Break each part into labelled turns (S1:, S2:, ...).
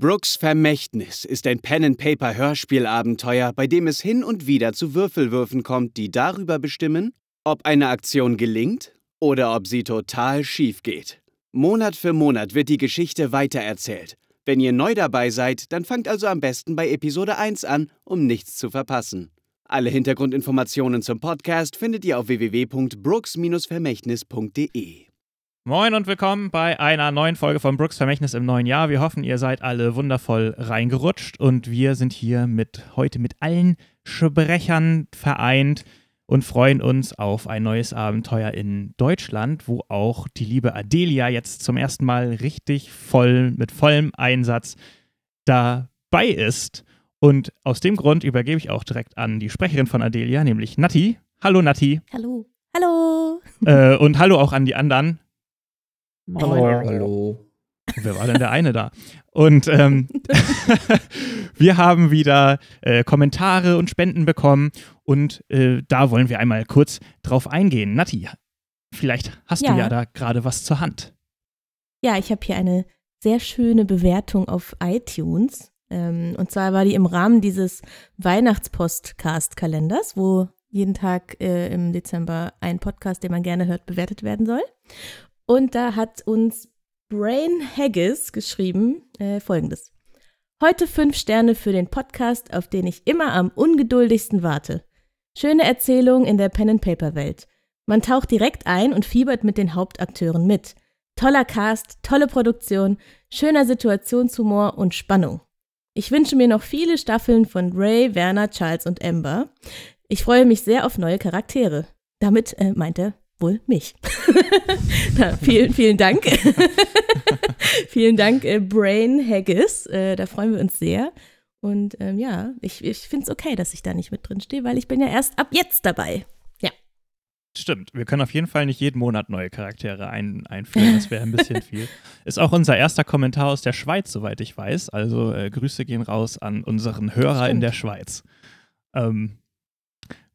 S1: Brooks Vermächtnis ist ein Pen-and-Paper-Hörspielabenteuer, bei dem es hin und wieder zu Würfelwürfen kommt, die darüber bestimmen, ob eine Aktion gelingt oder ob sie total schief geht. Monat für Monat wird die Geschichte weitererzählt. Wenn ihr neu dabei seid, dann fangt also am besten bei Episode 1 an, um nichts zu verpassen. Alle Hintergrundinformationen zum Podcast findet ihr auf www.brooks-vermächtnis.de.
S2: Moin und willkommen bei einer neuen Folge von Brooks Vermächtnis im neuen Jahr. Wir hoffen, ihr seid alle wundervoll reingerutscht und wir sind hier mit heute mit allen Sprechern vereint und freuen uns auf ein neues Abenteuer in Deutschland, wo auch die liebe Adelia jetzt zum ersten Mal richtig voll mit vollem Einsatz dabei ist. Und aus dem Grund übergebe ich auch direkt an die Sprecherin von Adelia, nämlich Nati. Hallo Nati.
S3: Hallo. Hallo.
S2: Äh, und hallo auch an die anderen.
S4: Hallo. Hallo.
S2: Wer war denn der eine da? Und ähm, wir haben wieder äh, Kommentare und Spenden bekommen und äh, da wollen wir einmal kurz drauf eingehen. Nati, vielleicht hast
S3: Ja.
S2: du ja da gerade was zur Hand.
S3: Ja, ich habe hier eine sehr schöne Bewertung auf iTunes. Ähm, und zwar war die im Rahmen dieses Weihnachtspodcast-Kalenders, wo jeden Tag äh, im Dezember ein Podcast, den man gerne hört, bewertet werden soll. Und da hat uns Brain Haggis geschrieben äh, folgendes. Heute fünf Sterne für den Podcast, auf den ich immer am ungeduldigsten warte. Schöne Erzählung in der Pen-and-Paper-Welt. Man taucht direkt ein und fiebert mit den Hauptakteuren mit. Toller Cast, tolle Produktion, schöner Situationshumor und Spannung. Ich wünsche mir noch viele Staffeln von Ray, Werner, Charles und Amber. Ich freue mich sehr auf neue Charaktere. Damit äh, meint er wohl mich. Na, vielen, vielen Dank. vielen Dank, äh, Brain Haggis. Äh, da freuen wir uns sehr. Und ähm, ja, ich, ich finde es okay, dass ich da nicht mit drin stehe, weil ich bin ja erst ab jetzt dabei.
S2: Stimmt, wir können auf jeden Fall nicht jeden Monat neue Charaktere ein, einführen, das wäre ein bisschen viel. Ist auch unser erster Kommentar aus der Schweiz, soweit ich weiß. Also äh, Grüße gehen raus an unseren Hörer in der Schweiz. Ähm,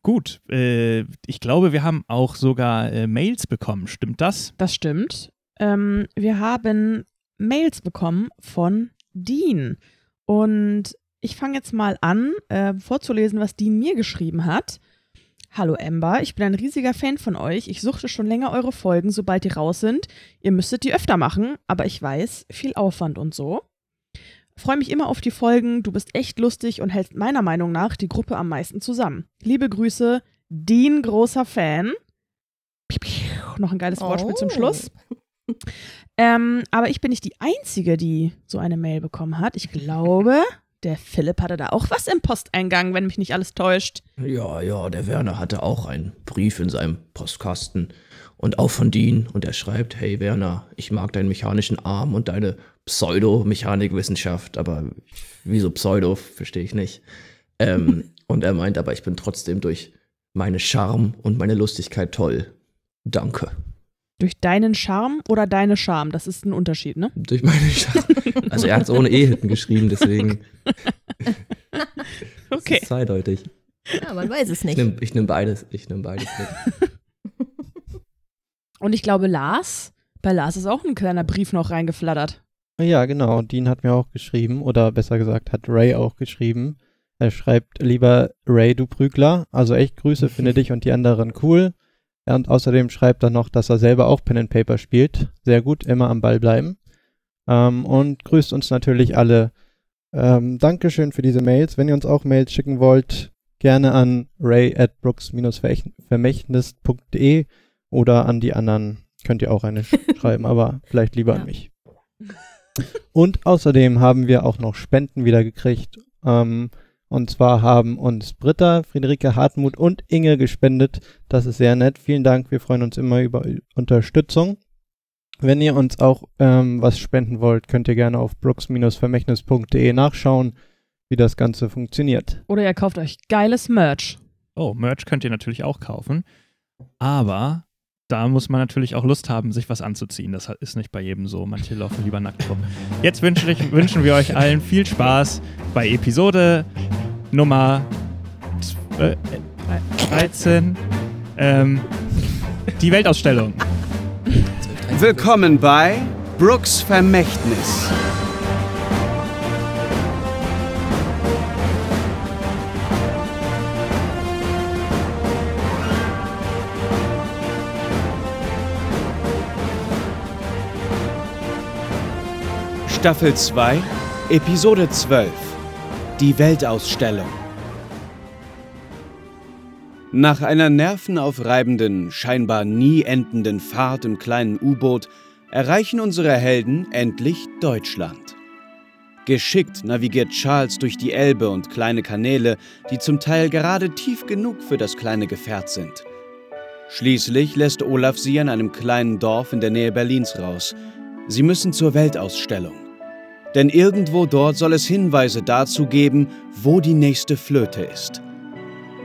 S2: gut, äh, ich glaube, wir haben auch sogar äh, Mails bekommen, stimmt das?
S5: Das stimmt. Ähm, wir haben Mails bekommen von Dean. Und ich fange jetzt mal an, äh, vorzulesen, was Dean mir geschrieben hat. Hallo Amber, ich bin ein riesiger Fan von euch. Ich suchte schon länger eure Folgen, sobald die raus sind. Ihr müsstet die öfter machen, aber ich weiß, viel Aufwand und so. Freue mich immer auf die Folgen. Du bist echt lustig und hältst meiner Meinung nach die Gruppe am meisten zusammen. Liebe Grüße, Dean, großer Fan. Piu, piu, Noch ein geiles Wortspiel zum
S3: Oh.
S5: Schluss. Ähm, aber ich bin nicht die Einzige, die so eine Mail bekommen hat. Ich glaube, der Philipp hatte da auch was im Posteingang, wenn mich nicht alles täuscht.
S4: Ja, ja, der Werner hatte auch einen Brief in seinem Postkasten und auch von Dean und er schreibt, hey Werner, ich mag deinen mechanischen Arm und deine Pseudo-Mechanikwissenschaft, aber wieso Pseudo, verstehe ich nicht. Ähm, und er meint aber, ich bin trotzdem durch meine Charme und meine Lustigkeit toll. Danke.
S5: Durch deinen Charme oder deine Charme, das ist ein Unterschied, ne?
S4: Durch meine Charme. Also er hat es ohne E hinten geschrieben, deswegen
S5: Okay.
S4: ist es zweideutig.
S3: Ja, man weiß es
S4: Ich
S3: nicht.
S4: nehme ich nehm beides, ich nehme beides mit.
S5: Und ich glaube, Lars, bei Lars ist auch ein kleiner Brief noch reingeflattert.
S6: Ja, genau. Dean hat mir auch geschrieben, oder besser gesagt, hat Ray auch geschrieben. Er schreibt, lieber Ray, du Prügler, also echt Grüße, finde dich und die anderen cool. Und außerdem schreibt er noch, dass er selber auch Pen and Paper spielt. Sehr gut, immer am Ball bleiben. Ähm, und grüßt uns natürlich alle. Ähm, Dankeschön für diese Mails. Wenn ihr uns auch Mails schicken wollt, gerne an ray at brooks-vermächtnis.de oder an die anderen könnt ihr auch eine sch- schreiben, aber vielleicht lieber
S3: Ja.
S6: an mich. Und außerdem haben wir auch noch Spenden wieder gekriegt. Ähm, und zwar haben uns Britta, Friederike Hartmut und Inge gespendet. Das ist sehr nett. Vielen Dank. Wir freuen uns immer über Unterstützung. Wenn ihr uns auch ähm, was spenden wollt, könnt ihr gerne auf brooks-vermächtnis.de nachschauen, wie das Ganze funktioniert.
S5: Oder ihr kauft euch geiles Merch.
S2: Oh, Merch könnt ihr natürlich auch kaufen. Aber da muss man natürlich auch Lust haben, sich was anzuziehen. Das ist nicht bei jedem so. Manche laufen lieber nackt rum. Jetzt wünschen, ich, wünschen wir euch allen viel Spaß bei Episode Nummer zw- äh, 13. Ähm, die Weltausstellung.
S1: Willkommen bei Brooks Vermächtnis. Staffel 2, Episode 12. Die Weltausstellung. Nach einer nervenaufreibenden, scheinbar nie endenden Fahrt im kleinen U-Boot erreichen unsere Helden endlich Deutschland. Geschickt navigiert Charles durch die Elbe und kleine Kanäle, die zum Teil gerade tief genug für das kleine Gefährt sind. Schließlich lässt Olaf sie an einem kleinen Dorf in der Nähe Berlins raus. Sie müssen zur Weltausstellung. Denn irgendwo dort soll es Hinweise dazu geben, wo die nächste Flöte ist.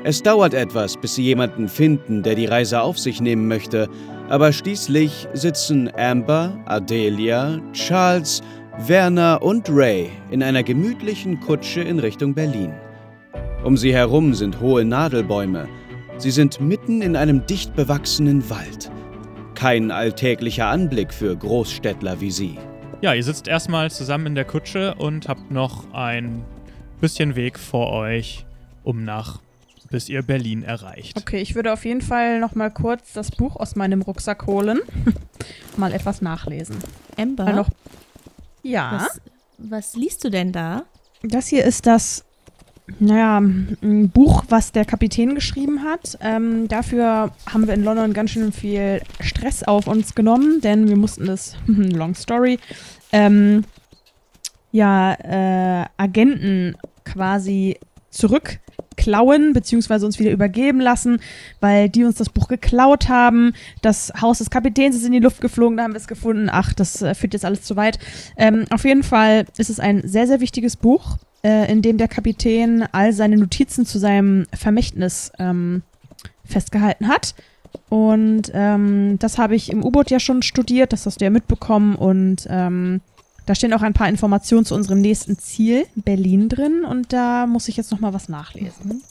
S1: Es dauert etwas, bis sie jemanden finden, der die Reise auf sich nehmen möchte, aber schließlich sitzen Amber, Adelia, Charles, Werner und Ray in einer gemütlichen Kutsche in Richtung Berlin. Um sie herum sind hohe Nadelbäume. Sie sind mitten in einem dicht bewachsenen Wald. Kein alltäglicher Anblick für Großstädtler wie sie.
S2: Ja, ihr sitzt erstmal zusammen in der Kutsche und habt noch ein bisschen Weg vor euch, um nach, bis ihr Berlin erreicht.
S5: Okay, ich würde auf jeden Fall noch mal kurz das Buch aus meinem Rucksack holen. mal etwas nachlesen.
S3: Amber,
S5: Weil noch, ja,
S3: was, was liest du denn da?
S5: das hier ist das, naja, ein Buch, was der Kapitän geschrieben hat. Ähm, dafür haben wir in London ganz schön viel Stress auf uns genommen, denn wir mussten das, long story, ähm, ja, äh, Agenten quasi zurückklauen, beziehungsweise uns wieder übergeben lassen, weil die uns das Buch geklaut haben. Das Haus des Kapitäns ist in die Luft geflogen, da haben wir es gefunden. Ach, das äh, führt jetzt alles zu weit. Ähm, auf jeden Fall ist es ein sehr, sehr wichtiges Buch, äh, in dem der Kapitän all seine Notizen zu seinem Vermächtnis ähm, festgehalten hat. Und ähm, das habe ich im U-Boot ja schon studiert, das hast du ja mitbekommen. Und ähm, da stehen auch ein paar Informationen zu unserem nächsten Ziel, Berlin, drin. Und da muss ich jetzt nochmal was nachlesen.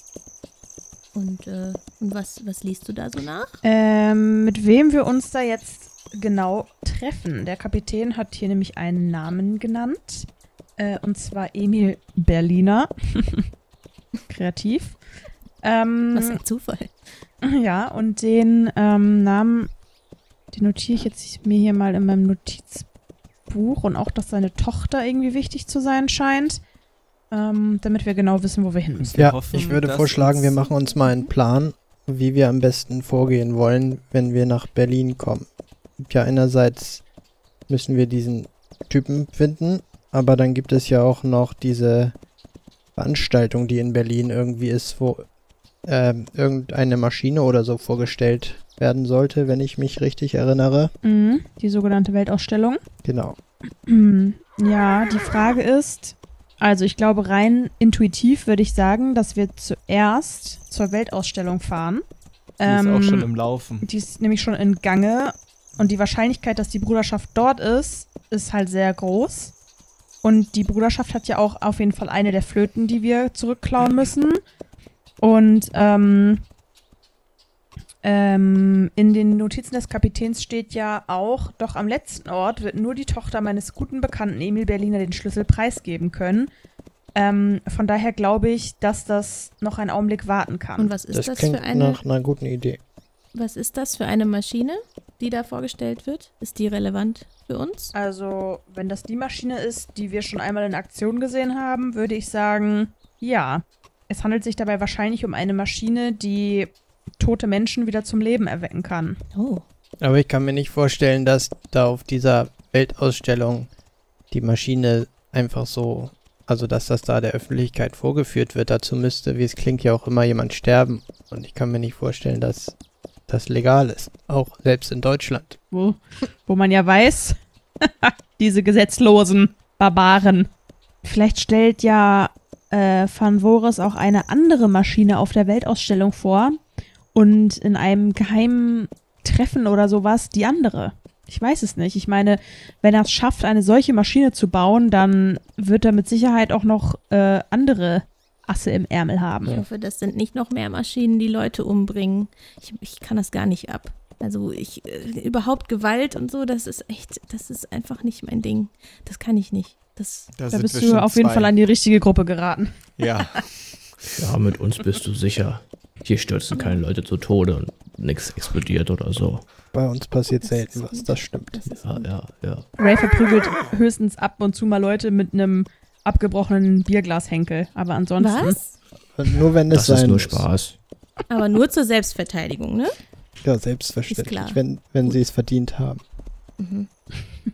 S3: Und, äh, und was, was liest du da so nach?
S5: Ähm, mit wem wir uns da jetzt genau treffen. Der Kapitän hat hier nämlich einen Namen genannt. Äh, und zwar Emil Berliner. Kreativ. Ähm,
S3: Was ein Zufall.
S5: Ja, und den ähm, Namen, den notiere ich jetzt mir hier mal in meinem Notizbuch und auch, dass seine Tochter irgendwie wichtig zu sein scheint, ähm, damit wir genau wissen, wo wir hin müssen.
S6: Ja,
S7: hoffen,
S6: ich würde vorschlagen, wir machen uns mal einen Plan, wie wir am besten vorgehen wollen, wenn wir nach Berlin kommen. Ja, einerseits müssen wir diesen Typen finden, aber dann gibt es ja auch noch diese Veranstaltung, die in Berlin irgendwie ist, wo ähm, irgendeine Maschine oder so vorgestellt werden sollte, wenn ich mich richtig erinnere.
S5: Mhm, die sogenannte Weltausstellung.
S6: Genau.
S5: Ja, die Frage ist, also ich glaube rein intuitiv würde ich sagen, dass wir zuerst zur Weltausstellung fahren.
S7: Die ist auch schon
S5: Ähm,
S7: im Laufen.
S5: Die ist nämlich schon in Gange und die Wahrscheinlichkeit, dass die Bruderschaft dort ist, ist halt sehr groß. Und die Bruderschaft hat ja auch auf jeden Fall eine der Flöten, die wir zurückklauen müssen. Und ähm, ähm, in den Notizen des Kapitäns steht ja auch, doch am letzten Ort wird nur die Tochter meines guten Bekannten Emil Berliner den Schlüssel preisgeben können. Ähm, von daher glaube ich, dass das noch einen Augenblick warten kann.
S3: Und was ist
S6: Das,
S3: das,
S6: klingt
S3: für eine
S6: nach einer guten Idee.
S3: was ist das für eine Maschine, die da vorgestellt wird? Ist die relevant für uns?
S5: Also, wenn das die Maschine ist, die wir schon einmal in Aktion gesehen haben, würde ich sagen, ja. Es handelt sich dabei wahrscheinlich um eine Maschine, die tote Menschen wieder zum Leben erwecken kann.
S3: Oh.
S6: Aber ich kann mir nicht vorstellen, dass da auf dieser Weltausstellung die Maschine einfach so, also dass das da der Öffentlichkeit vorgeführt wird. Dazu müsste, wie es klingt, ja auch immer jemand sterben. Und ich kann mir nicht vorstellen, dass das legal ist. Auch selbst in Deutschland.
S5: Wo, wo man ja weiß, diese gesetzlosen Barbaren. Vielleicht stellt ja äh, Van Voris auch eine andere Maschine auf der Weltausstellung vor und in einem geheimen Treffen oder sowas die andere. Ich weiß es nicht. Ich meine, wenn er es schafft, eine solche Maschine zu bauen, dann wird er mit Sicherheit auch noch äh, andere Asse im Ärmel haben.
S3: Ich hoffe, das sind nicht noch mehr Maschinen, die Leute umbringen. Ich, ich kann das gar nicht ab. Also ich äh, überhaupt Gewalt und so, das ist echt, das ist einfach nicht mein Ding. Das kann ich nicht. Das
S5: Da
S7: sind
S5: bist du auf jeden
S7: zwei.
S5: Fall an die richtige Gruppe geraten.
S7: Ja.
S4: Ja, mit uns bist du sicher. Hier stürzen keine Leute zu Tode und nichts explodiert oder so.
S6: Bei uns passiert selten was, das stimmt.
S4: Ja, ja, ja.
S5: Ray verprügelt höchstens ab und zu mal Leute mit einem abgebrochenen Bierglashenkel. Aber ansonsten.
S3: Was?
S6: Nur wenn es
S4: Das ist
S6: sein
S4: nur
S6: muss.
S4: Spaß.
S3: Aber nur zur Selbstverteidigung, ne?
S6: Ja,
S3: Ist
S6: selbstverständlich, wenn, wenn sie es verdient haben.
S3: Mhm.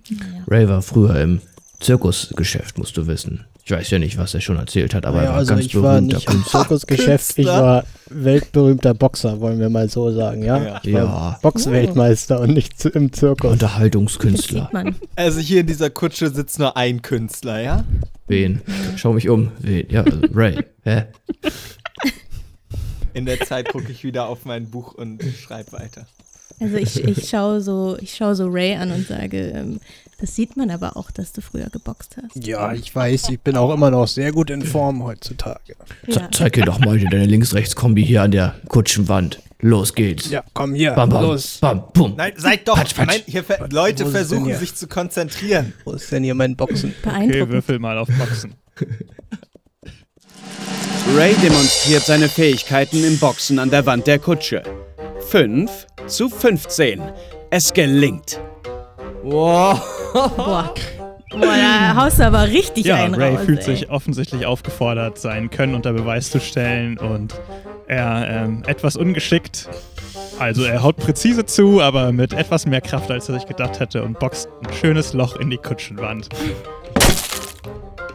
S3: Naja.
S4: Ray war früher im Zirkusgeschäft, musst du wissen. Ich weiß ja nicht, was er schon erzählt hat, aber
S6: Naja,
S4: er war
S6: also
S4: ganz
S6: ich war
S4: berühmter
S6: nicht im
S4: Künstler.
S6: Zirkusgeschäft, ich war weltberühmter Boxer, wollen wir mal so sagen, ja?
S7: Ja.
S6: Ich war
S4: Ja,
S6: Boxweltmeister und nicht im Zirkus.
S4: Unterhaltungskünstler.
S7: Also hier in dieser Kutsche sitzt nur ein Künstler, ja?
S4: Wen? Schau mich um. Wen? Ja, also Ray. Hä?
S7: In der Zeit gucke ich wieder auf mein Buch und schreibe weiter.
S3: Also ich, ich schaue so, ich schaue so Ray an und sage, ähm, das sieht man aber auch, dass du früher geboxt hast.
S6: Ja, ich weiß, ich bin auch immer noch sehr gut in Form heutzutage.
S3: Ja.
S4: zeig dir doch mal deine Links-Rechts-Kombi hier an der Kutschenwand. Los geht's.
S6: Ja, komm hier,
S4: Bam, bam,
S6: los.
S4: bam, bum.
S7: Nein, seid doch.
S4: Patsch, patsch.
S7: Mein, hier ver Leute versuchen sich zu konzentrieren.
S6: Wo ist denn hier mein Boxen?
S2: Okay, würfel mal auf Boxen.
S1: Ray demonstriert seine Fähigkeiten im Boxen an der Wand der Kutsche. 5 zu 15. Es gelingt.
S7: Wow.
S3: Boah. Boah, da haust du aber richtig
S2: Ja,
S3: einen
S2: Ray
S3: raus,
S2: fühlt
S3: ey.
S2: sich offensichtlich aufgefordert, sein Können unter Beweis zu stellen und er ähm, etwas ungeschickt. Also er haut präzise zu, aber mit etwas mehr Kraft, als er sich gedacht hätte und boxt ein schönes Loch in die Kutschenwand.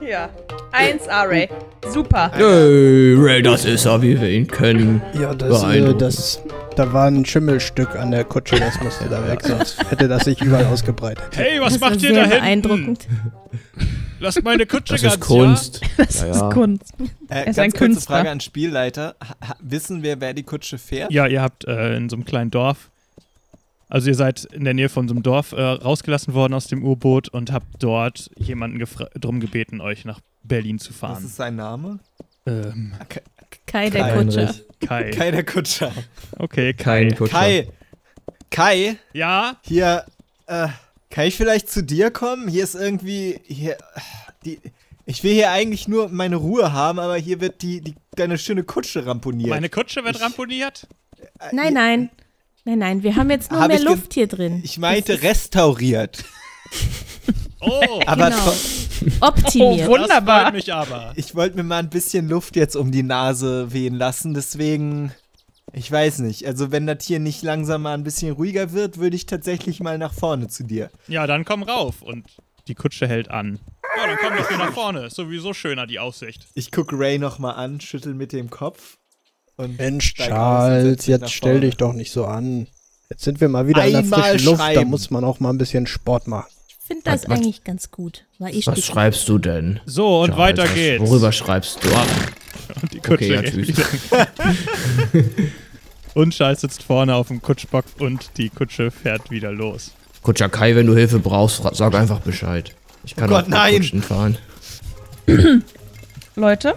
S5: Ja. 1A, Ray. Super.
S4: Hey, Ray, das ist er, wie wir ihn kennen.
S6: Ja, das, äh, das, da war ein Schimmelstück an der Kutsche, das musste da weg, sonst hätte das sich überall ausgebreitet.
S2: Hey, was
S3: das
S2: macht ihr da hinten?
S3: beeindruckend.
S2: Lasst meine Kutsche
S4: Das
S2: ganz,
S4: ist Kunst.
S5: Das
S4: Ja,
S5: ist
S4: ja.
S5: Kunst.
S7: Äh,
S5: Er
S7: ganz
S5: ist ein
S7: kurze
S5: Künstler.
S7: Frage an Spielleiter. Ha wissen wir, wer die Kutsche fährt?
S2: Ja, ihr habt äh, in so einem kleinen Dorf, also ihr seid in der Nähe von so einem Dorf äh, rausgelassen worden aus dem U-Boot und habt dort jemanden drum gebeten, euch nach Berlin zu
S7: Was
S2: fahren.
S7: ist sein Name?
S2: Ähm,
S3: Kai der
S7: Kai
S3: Kutscher.
S2: Kai.
S7: Kai der Kutscher.
S2: Okay, Kai.
S4: Kein Kutscher.
S7: Kai. Kai,
S2: Ja?
S7: hier, äh, kann ich vielleicht zu dir kommen? Hier ist irgendwie, hier, die, ich will hier eigentlich nur meine Ruhe haben, aber hier wird die, die deine schöne Kutsche ramponiert.
S2: Meine Kutsche wird
S7: Ich-
S2: ramponiert?
S3: Nein, nein. Nein, nein, wir haben jetzt nur
S7: Hab
S3: mehr Luft hier drin.
S7: Ich meinte restauriert.
S2: Oh,
S7: Aber
S3: Genau. optimiert.
S5: Oh, Wunderbar.
S2: Das freut mich aber.
S7: ich wollte mir mal ein bisschen Luft jetzt um die Nase wehen lassen, deswegen, ich weiß nicht. Also wenn das hier nicht langsam mal ein bisschen ruhiger wird, würde ich tatsächlich mal nach vorne zu dir.
S2: Ja, dann komm rauf. Und die Kutsche hält an. Ja, dann komm doch hier nach vorne. Ist sowieso schöner, die Aussicht.
S7: Ich gucke Ray nochmal an, schüttel mit dem Kopf. Und
S6: Mensch, Charles, jetzt stell dich doch nicht so an. Jetzt sind wir mal wieder in der
S7: Einmal
S6: frischen Luft, da
S7: schreiben.
S6: muss man auch mal ein bisschen Sport machen.
S3: Ich finde das
S4: Was- was-
S3: eigentlich ganz gut.
S4: Was schreibst du denn?
S2: So, und
S4: Charles,
S2: weiter
S4: was-
S2: geht's.
S4: Worüber schreibst du? Ah,
S2: Und die Kutsche
S4: Okay, ja,
S2: und Charles sitzt vorne auf dem Kutschbock und die Kutsche fährt wieder los.
S4: Kutscher Kai, wenn du Hilfe brauchst, sag einfach Bescheid. Ich kann
S7: Oh Gott,
S4: auch mit
S7: nein.
S4: Kutschen fahren.
S5: Leute,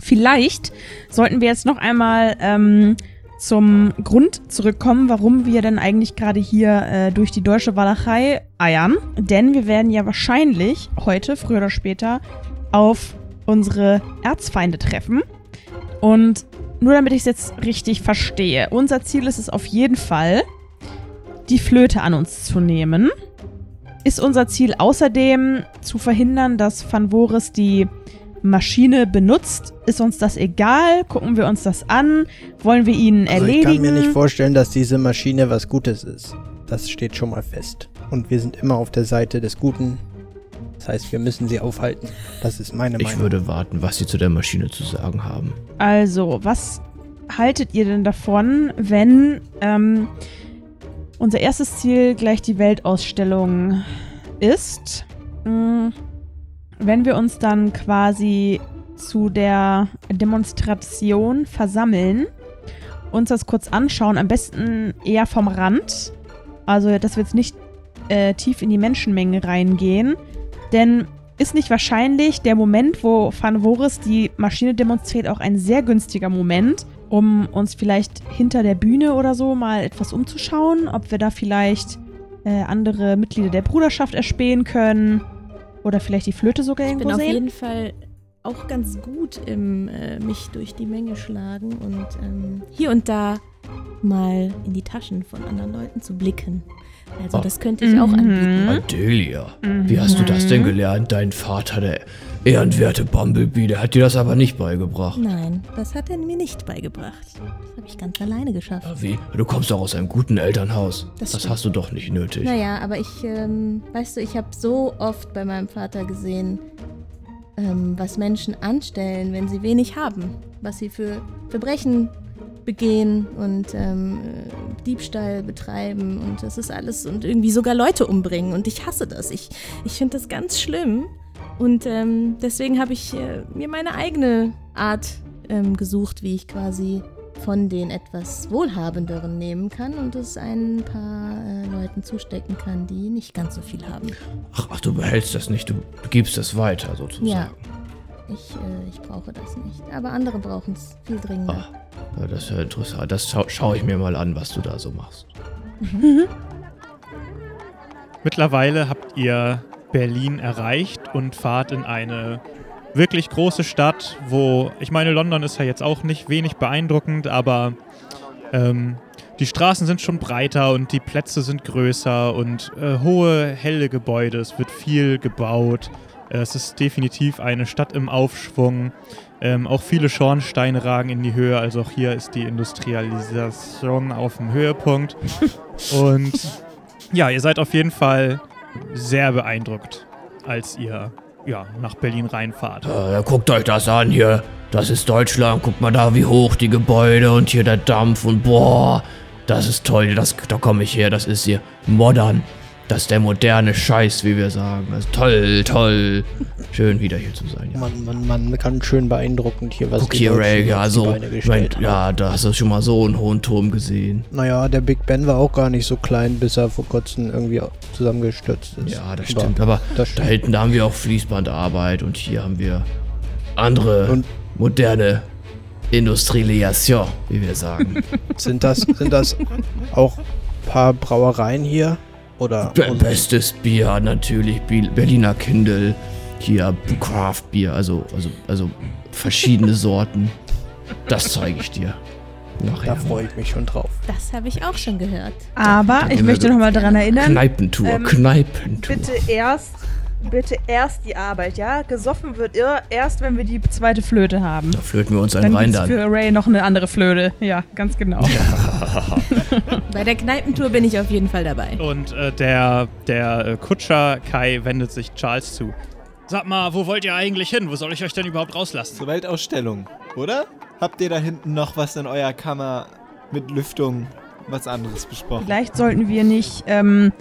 S5: vielleicht sollten wir jetzt noch einmal ähm, zum Grund zurückkommen, warum wir denn eigentlich gerade hier äh, durch die deutsche Walachei eiern. Denn wir werden ja wahrscheinlich heute, früher oder später, auf unsere Erzfeinde treffen. Und nur damit ich es jetzt richtig verstehe, unser Ziel ist es auf jeden Fall, die Flöte an uns zu nehmen. Ist unser Ziel außerdem zu verhindern, dass Van Voris die Maschine benutzt? Ist uns das egal? Gucken wir uns das an? Wollen wir ihn
S6: Also ich
S5: erledigen?
S6: kann mir nicht vorstellen, dass diese Maschine was Gutes ist. Das steht schon mal fest. Und wir sind immer auf der Seite des Guten. Das heißt, wir müssen sie aufhalten. Das ist meine
S4: Ich
S6: Meinung.
S4: würde warten, was sie zu der Maschine zu sagen haben.
S5: Also, was haltet ihr denn davon, wenn ähm, unser erstes Ziel gleich die Weltausstellung ist? Mm, Wenn wir uns dann quasi zu der Demonstration versammeln, uns das kurz anschauen, am besten eher vom Rand. Also, dass wir jetzt nicht äh, tief in die Menschenmenge reingehen. Denn ist nicht wahrscheinlich der Moment, wo Van Voris die Maschine demonstriert, auch ein sehr günstiger Moment, um uns vielleicht hinter der Bühne oder so mal etwas umzuschauen, ob wir da vielleicht äh, andere Mitglieder der Bruderschaft erspähen können oder vielleicht die Flöte sogar
S3: Ich bin
S5: irgendwo
S3: auf
S5: sehen?
S3: jeden Fall auch ganz gut im äh, mich durch die Menge schlagen und ähm, hier und da mal in die Taschen von anderen Leuten zu blicken. Also das könnte ich auch
S5: Mhm.
S3: anbieten.
S4: Adelia, wie hast du das denn gelernt? Dein Vater, der ehrenwerte Bumblebee, der hat dir das aber nicht beigebracht.
S3: Nein, das hat er mir nicht beigebracht. Das habe ich ganz alleine geschafft.
S4: Wie? Du kommst doch aus einem guten Elternhaus.
S3: Das
S4: Das,
S3: stimmt.
S4: hast du doch nicht nötig.
S3: Naja, aber ich, ähm, weißt du, ich habe so oft bei meinem Vater gesehen, ähm, was Menschen anstellen, wenn sie wenig haben. Was sie für Verbrechen begehen und ähm, äh, Diebstahl betreiben und das ist alles und irgendwie sogar Leute umbringen und ich hasse das. Ich, ich finde das ganz schlimm und ähm, deswegen habe ich äh, mir meine eigene Art ähm, gesucht, wie ich quasi von den etwas Wohlhabenderen nehmen kann und es ein paar äh, Leuten zustecken kann, die nicht ganz so viel haben.
S4: Ach, ach, du behältst das nicht, du gibst es weiter sozusagen.
S3: Ja, ich, äh, ich brauche das nicht. Aber andere brauchen es viel dringender.
S4: Ah, ja, das ist ja interessant. Das schau, schaue ich mir mal an, was du da so machst.
S2: Mittlerweile habt ihr Berlin erreicht und fahrt in eine wirklich große Stadt, wo, ich meine, London ist ja jetzt auch nicht wenig beeindruckend, aber ähm, die Straßen sind schon breiter und die Plätze sind größer und äh, hohe, helle Gebäude, es wird viel gebaut. Äh, es ist definitiv eine Stadt im Aufschwung. Ähm, auch viele Schornsteine ragen in die Höhe, also auch hier ist die Industrialisation auf dem Höhepunkt. und ja, ihr seid auf jeden Fall sehr beeindruckt, als ihr ja, nach Berlin reinfahrt.
S4: Äh, ja, guckt euch das an hier. Das ist Deutschland. Guckt mal da, wie hoch die Gebäude und hier der Dampf und boah, das ist toll. Das, da komme ich her. Das ist hier modern. Das ist der moderne Scheiß, wie wir sagen. Also toll, toll. Schön wieder hier zu sein. Ja.
S6: Man, man, man kann schön beeindruckend hier was
S4: Guck hier,
S6: Deutschen
S4: Ray, ja, so. Mein, ja, da hast du schon mal so einen hohen Turm gesehen.
S6: Naja, der Big Ben war auch gar nicht so klein, bis er vor kurzem irgendwie zusammengestürzt ist.
S4: Ja, das
S6: Aber
S4: stimmt. Aber
S6: das
S4: da
S6: stimmt.
S4: hinten da haben wir auch Fließbandarbeit und hier haben wir andere
S6: Und-
S4: moderne Industrialisation, wie wir sagen.
S6: Sind das, sind das auch paar Brauereien hier? Oder?
S4: Be bestes Bier natürlich, Berliner Kindle, hier Craft Bier, also, also, also verschiedene Sorten. Das zeige ich dir. Nachher.
S6: da freue ich mich schon drauf.
S3: Das habe ich auch schon gehört.
S5: Aber ich möchte nochmal daran erinnern,
S4: Kneipentour,
S8: Ähm,
S4: Kneipentour.
S8: Bitte erst, bitte erst die Arbeit, ja? Gesoffen wird ir
S5: erst wenn wir die zweite Flöte haben.
S4: Da flöten wir uns
S5: Dann
S4: einen rein
S5: gibt's
S4: dann.
S5: für Ray noch eine andere Flöte. Ja, ganz genau.
S3: Bei der Kneipentour bin ich auf jeden Fall dabei.
S2: Und äh, der, der äh, Kutscher Kai wendet sich Charles zu. Sag mal, wo wollt ihr eigentlich hin? Wo soll ich euch denn überhaupt rauslassen?
S7: Zur Weltausstellung, oder? Habt ihr da hinten noch was in eurer Kammer mit Lüftung, was anderes besprochen?
S5: Vielleicht sollten wir nicht, ähm,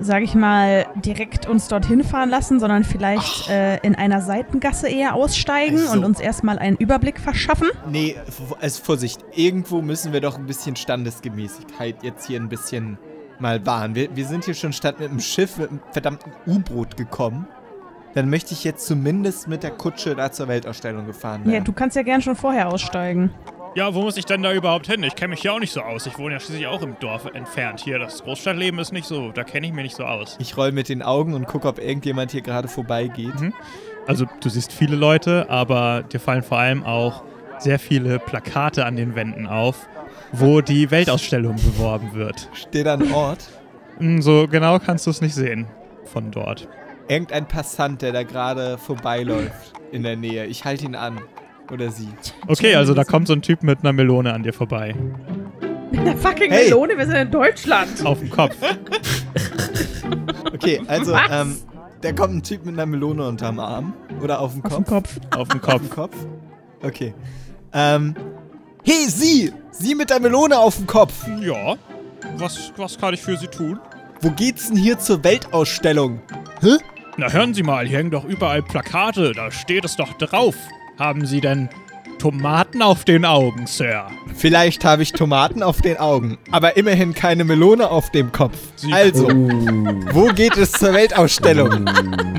S5: sag ich mal, direkt uns dorthin fahren lassen, sondern vielleicht äh, in einer Seitengasse eher aussteigen
S7: Also-
S5: und uns erstmal einen Überblick verschaffen.
S7: Nee, also Vorsicht, irgendwo müssen wir doch ein bisschen Standesgemäßigkeit jetzt hier ein bisschen mal wahren. Wir, wir sind hier schon statt mit einem Schiff, mit einem verdammten U-Boot gekommen. Dann möchte ich jetzt zumindest mit der Kutsche da zur Weltausstellung gefahren
S5: Ja,
S7: werden.
S5: du kannst ja gern schon vorher aussteigen.
S2: Ja, wo muss ich denn da überhaupt hin? Ich kenne mich hier auch nicht so aus. Ich wohne ja schließlich auch im Dorf entfernt. Hier, das Großstadtleben ist nicht so, da kenne ich mich nicht so aus.
S7: ich roll mit den Augen und gucke, ob irgendjemand hier gerade vorbeigeht.
S2: Mhm. Also, du siehst viele Leute, aber dir fallen vor allem auch sehr viele Plakate an den Wänden auf, wo die Weltausstellung beworben wird.
S7: Steht da ein Ort?
S2: Hm, So genau kannst du es nicht sehen von dort.
S7: Irgendein Passant, der da gerade vorbeiläuft in der Nähe. Ich halte ihn an. Oder sie.
S2: Okay, also da kommt so ein Typ mit einer Melone an dir vorbei.
S5: Mit der fucking
S7: Hey!
S5: Melone, wir sind in Deutschland.
S2: Auf dem Kopf.
S7: Okay, also,
S5: Was?
S7: ähm, da kommt ein Typ mit einer Melone unterm Arm. Oder auf dem
S5: Auf
S7: Kopf.
S5: dem Kopf.
S2: Auf dem
S7: Auf
S2: Kopf.
S7: dem Kopf? Okay. Ähm. Hey, Sie! Sie mit der Melone auf dem Kopf!
S2: Ja. Was, was kann ich für Sie tun?
S7: Wo geht's denn hier zur Weltausstellung?
S2: Na hören Sie mal, hier hängen doch überall Plakate, da steht es doch drauf. Haben Sie denn Tomaten auf den Augen, Sir?
S7: Vielleicht habe ich Tomaten auf den Augen, aber immerhin keine Melone auf dem Kopf.
S2: Sie-
S7: Also, wo geht es zur Weltausstellung?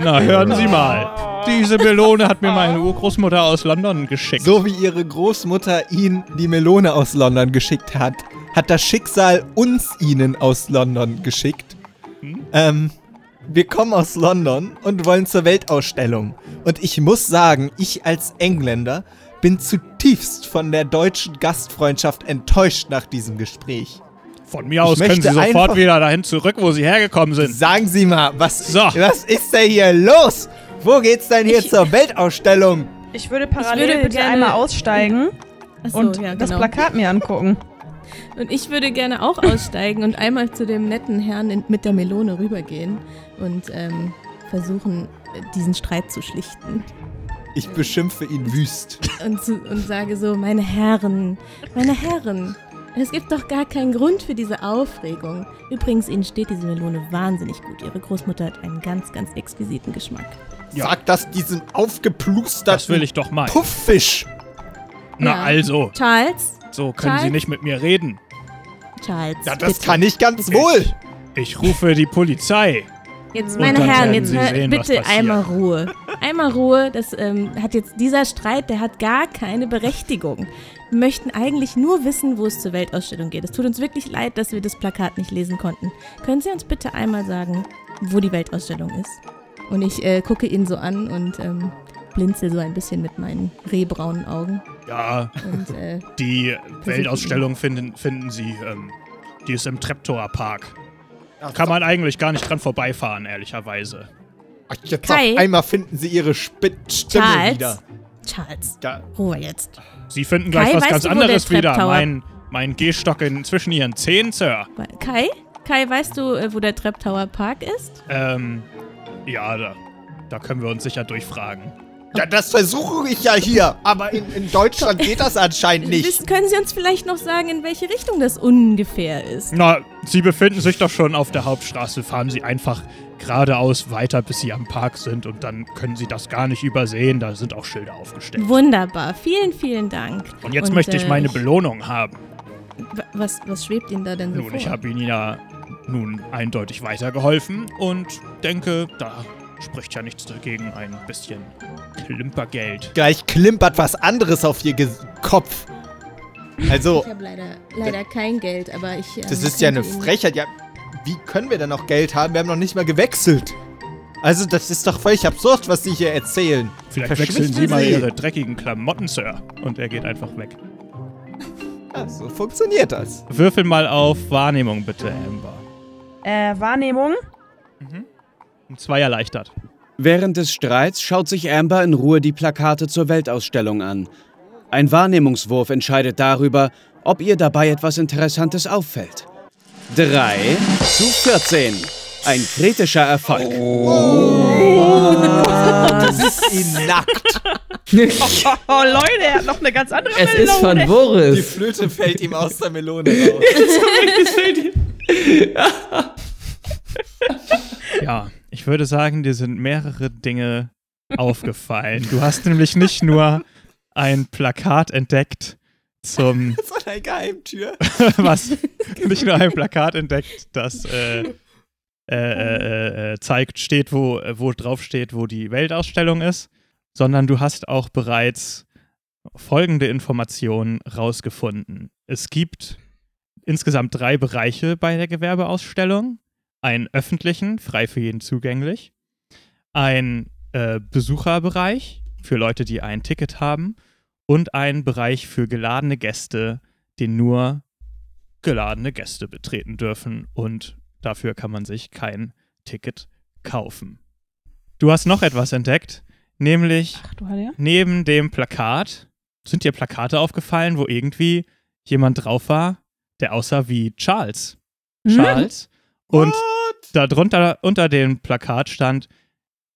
S2: Na hören Sie mal. Diese Melone hat mir meine Urgroßmutter aus London geschickt.
S7: So wie Ihre Großmutter Ihnen die Melone aus London geschickt hat, hat das Schicksal uns Ihnen aus London geschickt. Ähm, wir kommen aus London und wollen zur Weltausstellung. Und ich muss sagen, ich als Engländer bin zutiefst von der deutschen Gastfreundschaft enttäuscht nach diesem Gespräch.
S2: Von mir aus
S7: Ich
S2: können Sie sofort wieder dahin zurück, wo Sie hergekommen sind.
S7: Sagen Sie mal, was,
S2: So.
S7: was ist denn hier los? Wo geht's denn hier
S5: Ich-
S7: zur Weltausstellung?
S5: Ich würde parallel
S3: würde
S5: bitte
S3: gerne-
S5: einmal aussteigen
S3: Achso,
S5: und
S3: ja,
S5: das
S3: genau.
S5: Plakat mir angucken.
S3: Und ich würde gerne auch aussteigen und einmal zu dem netten Herrn in, mit der Melone rübergehen und ähm, versuchen, diesen Streit zu schlichten.
S7: Ich beschimpfe ihn wüst.
S3: Und, zu, und sage so, meine Herren, meine Herren, es gibt doch gar keinen Grund für diese Aufregung. Übrigens, Ihnen steht diese Melone wahnsinnig gut. Ihre Großmutter hat einen ganz, ganz exquisiten Geschmack.
S2: Ja.
S7: Sag das diesem aufgeplusterten
S2: Das will ich doch mal.
S7: Pufffisch.
S2: Na
S3: Ja.
S2: also,
S3: Charles,
S2: so können Sie
S3: Charles?
S2: nicht mit mir reden.
S3: Charles,
S7: Ja, das
S3: bitte.
S7: kann ich ganz wohl.
S2: Ich, ich rufe die Polizei.
S3: Jetzt, meine Herren, jetzt hör,
S2: sehen,
S3: bitte einmal Ruhe. Einmal Ruhe. Das ähm, hat jetzt dieser Streit, der hat gar keine Berechtigung. Wir möchten eigentlich nur wissen, wo es zur Weltausstellung geht. Es tut uns wirklich leid, dass wir das Plakat nicht lesen konnten. Können Sie uns bitte einmal sagen, wo die Weltausstellung ist? Und ich äh, gucke ihn so an und ähm, blinzel so ein bisschen mit meinen rehbraunen Augen.
S2: Ja,
S3: Und äh,
S2: die Weltausstellung finden, finden Sie, ähm, die ist im Treptower Park. Kann man eigentlich gar nicht dran vorbeifahren, ehrlicherweise.
S7: Ach, Jetzt
S3: Kai?
S7: auf einmal finden sie ihre Sp Stimme
S3: Charles?
S7: wieder.
S3: Charles,
S7: Ja,
S3: Ruhe jetzt.
S2: Sie finden gleich
S3: Kai,
S2: was ganz
S3: du,
S2: anderes wieder.
S3: Treptower-
S2: Mein, mein Gehstock in, zwischen Ihren Zehen, Sir.
S3: Kai? Kai, weißt du, äh, wo der Trap Tower Park ist?
S2: Ähm, ja, da, da können wir uns sicher durchfragen.
S7: Ja, das versuche ich ja hier. Aber in, in Deutschland geht das anscheinend nicht.
S3: Wissen- Können Sie uns vielleicht noch sagen, in welche Richtung das ungefähr ist?
S2: Na, Sie befinden sich doch schon auf der Hauptstraße. Fahren Sie einfach geradeaus weiter, bis Sie am Park sind und dann können Sie das gar nicht übersehen. Da sind auch Schilder aufgestellt.
S3: Wunderbar, vielen, vielen Dank.
S2: Und jetzt möchte ich
S3: äh,
S2: meine Belohnung haben.
S3: wa- Was, was schwebt Ihnen da denn so
S2: Nun,
S3: vor?
S2: ich habe Ihnen ja nun eindeutig weitergeholfen und denke, da spricht ja nichts dagegen, ein bisschen Klimpergeld.
S7: Gleich klimpert was anderes auf ihr Ge Kopf. Also,
S3: Ich habe leider, leider kein Geld, aber ich. ähm,
S7: das ist ja eine Frechheit. Ja, wie können wir denn noch Geld haben? Wir haben noch nicht mal gewechselt. Also, das ist doch völlig absurd, was Sie hier erzählen.
S2: Vielleicht wechseln Sie mal. Ihre dreckigen Klamotten, Sir. Und er geht einfach weg.
S7: Ja, so funktioniert das.
S2: Würfel mal auf Wahrnehmung, bitte, Amber.
S5: Äh, Wahrnehmung?
S2: Und zwei erleichtert.
S1: Während des Streits schaut sich Amber in Ruhe die Plakate zur Weltausstellung an. Ein Wahrnehmungswurf entscheidet darüber, ob ihr dabei etwas Interessantes auffällt. 3 zu 14. Ein kritischer Erfolg.
S7: Du bist ihn nackt.
S5: Oh, Leute, er hat noch eine ganz andere
S4: Es ist von
S7: Die
S4: Boris.
S7: Flöte fällt ihm aus der Melone raus.
S2: Ja, ich würde sagen, dir sind mehrere Dinge aufgefallen. Du hast nämlich nicht nur ein Plakat entdeckt zum,
S7: So eine Geheimtür.
S2: was, nicht nur ein Plakat entdeckt, das äh, äh, äh, äh, zeigt, steht, wo, wo drauf steht, wo die Weltausstellung ist, sondern du hast auch bereits folgende Informationen rausgefunden. Es gibt insgesamt drei Bereiche bei der Gewerbeausstellung. Einen öffentlichen, frei für jeden zugänglich. Ein äh, Besucherbereich für Leute, die ein Ticket haben. Und einen Bereich für geladene Gäste, den nur geladene Gäste betreten dürfen. Und dafür kann man sich kein Ticket kaufen. Du hast noch etwas entdeckt, nämlich
S5: Ach
S2: neben dem Plakat sind dir Plakate aufgefallen, wo irgendwie jemand drauf war, der aussah wie Charles.
S5: Hm?
S2: Charles. Und darunter unter dem Plakat stand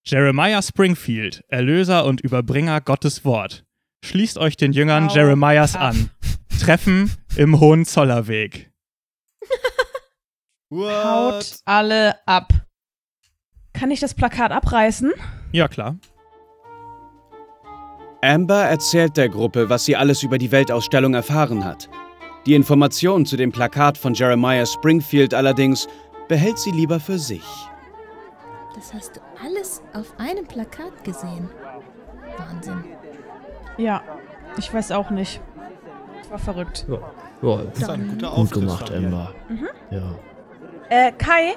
S2: Jeremiah Springfield, Erlöser und Überbringer Gottes Wort. Schließt euch den Jüngern
S5: Au,
S2: Jeremias
S5: ab.
S2: an. Treffen im Hohenzollernweg.
S5: Haut alle ab. Kann ich das Plakat abreißen?
S2: Ja, klar.
S1: Amber erzählt der Gruppe, was sie alles über die Weltausstellung erfahren hat. Die Informationen zu dem Plakat von Jeremiah Springfield allerdings behält sie lieber für sich.
S3: Das hast du alles auf einem Plakat gesehen. Wahnsinn.
S5: Ja, ich weiß auch nicht. Das war verrückt.
S4: Ja,
S7: Das ist ein guter
S4: gut gemacht,
S7: dir.
S4: Amber. Ja.
S5: Äh, Kai,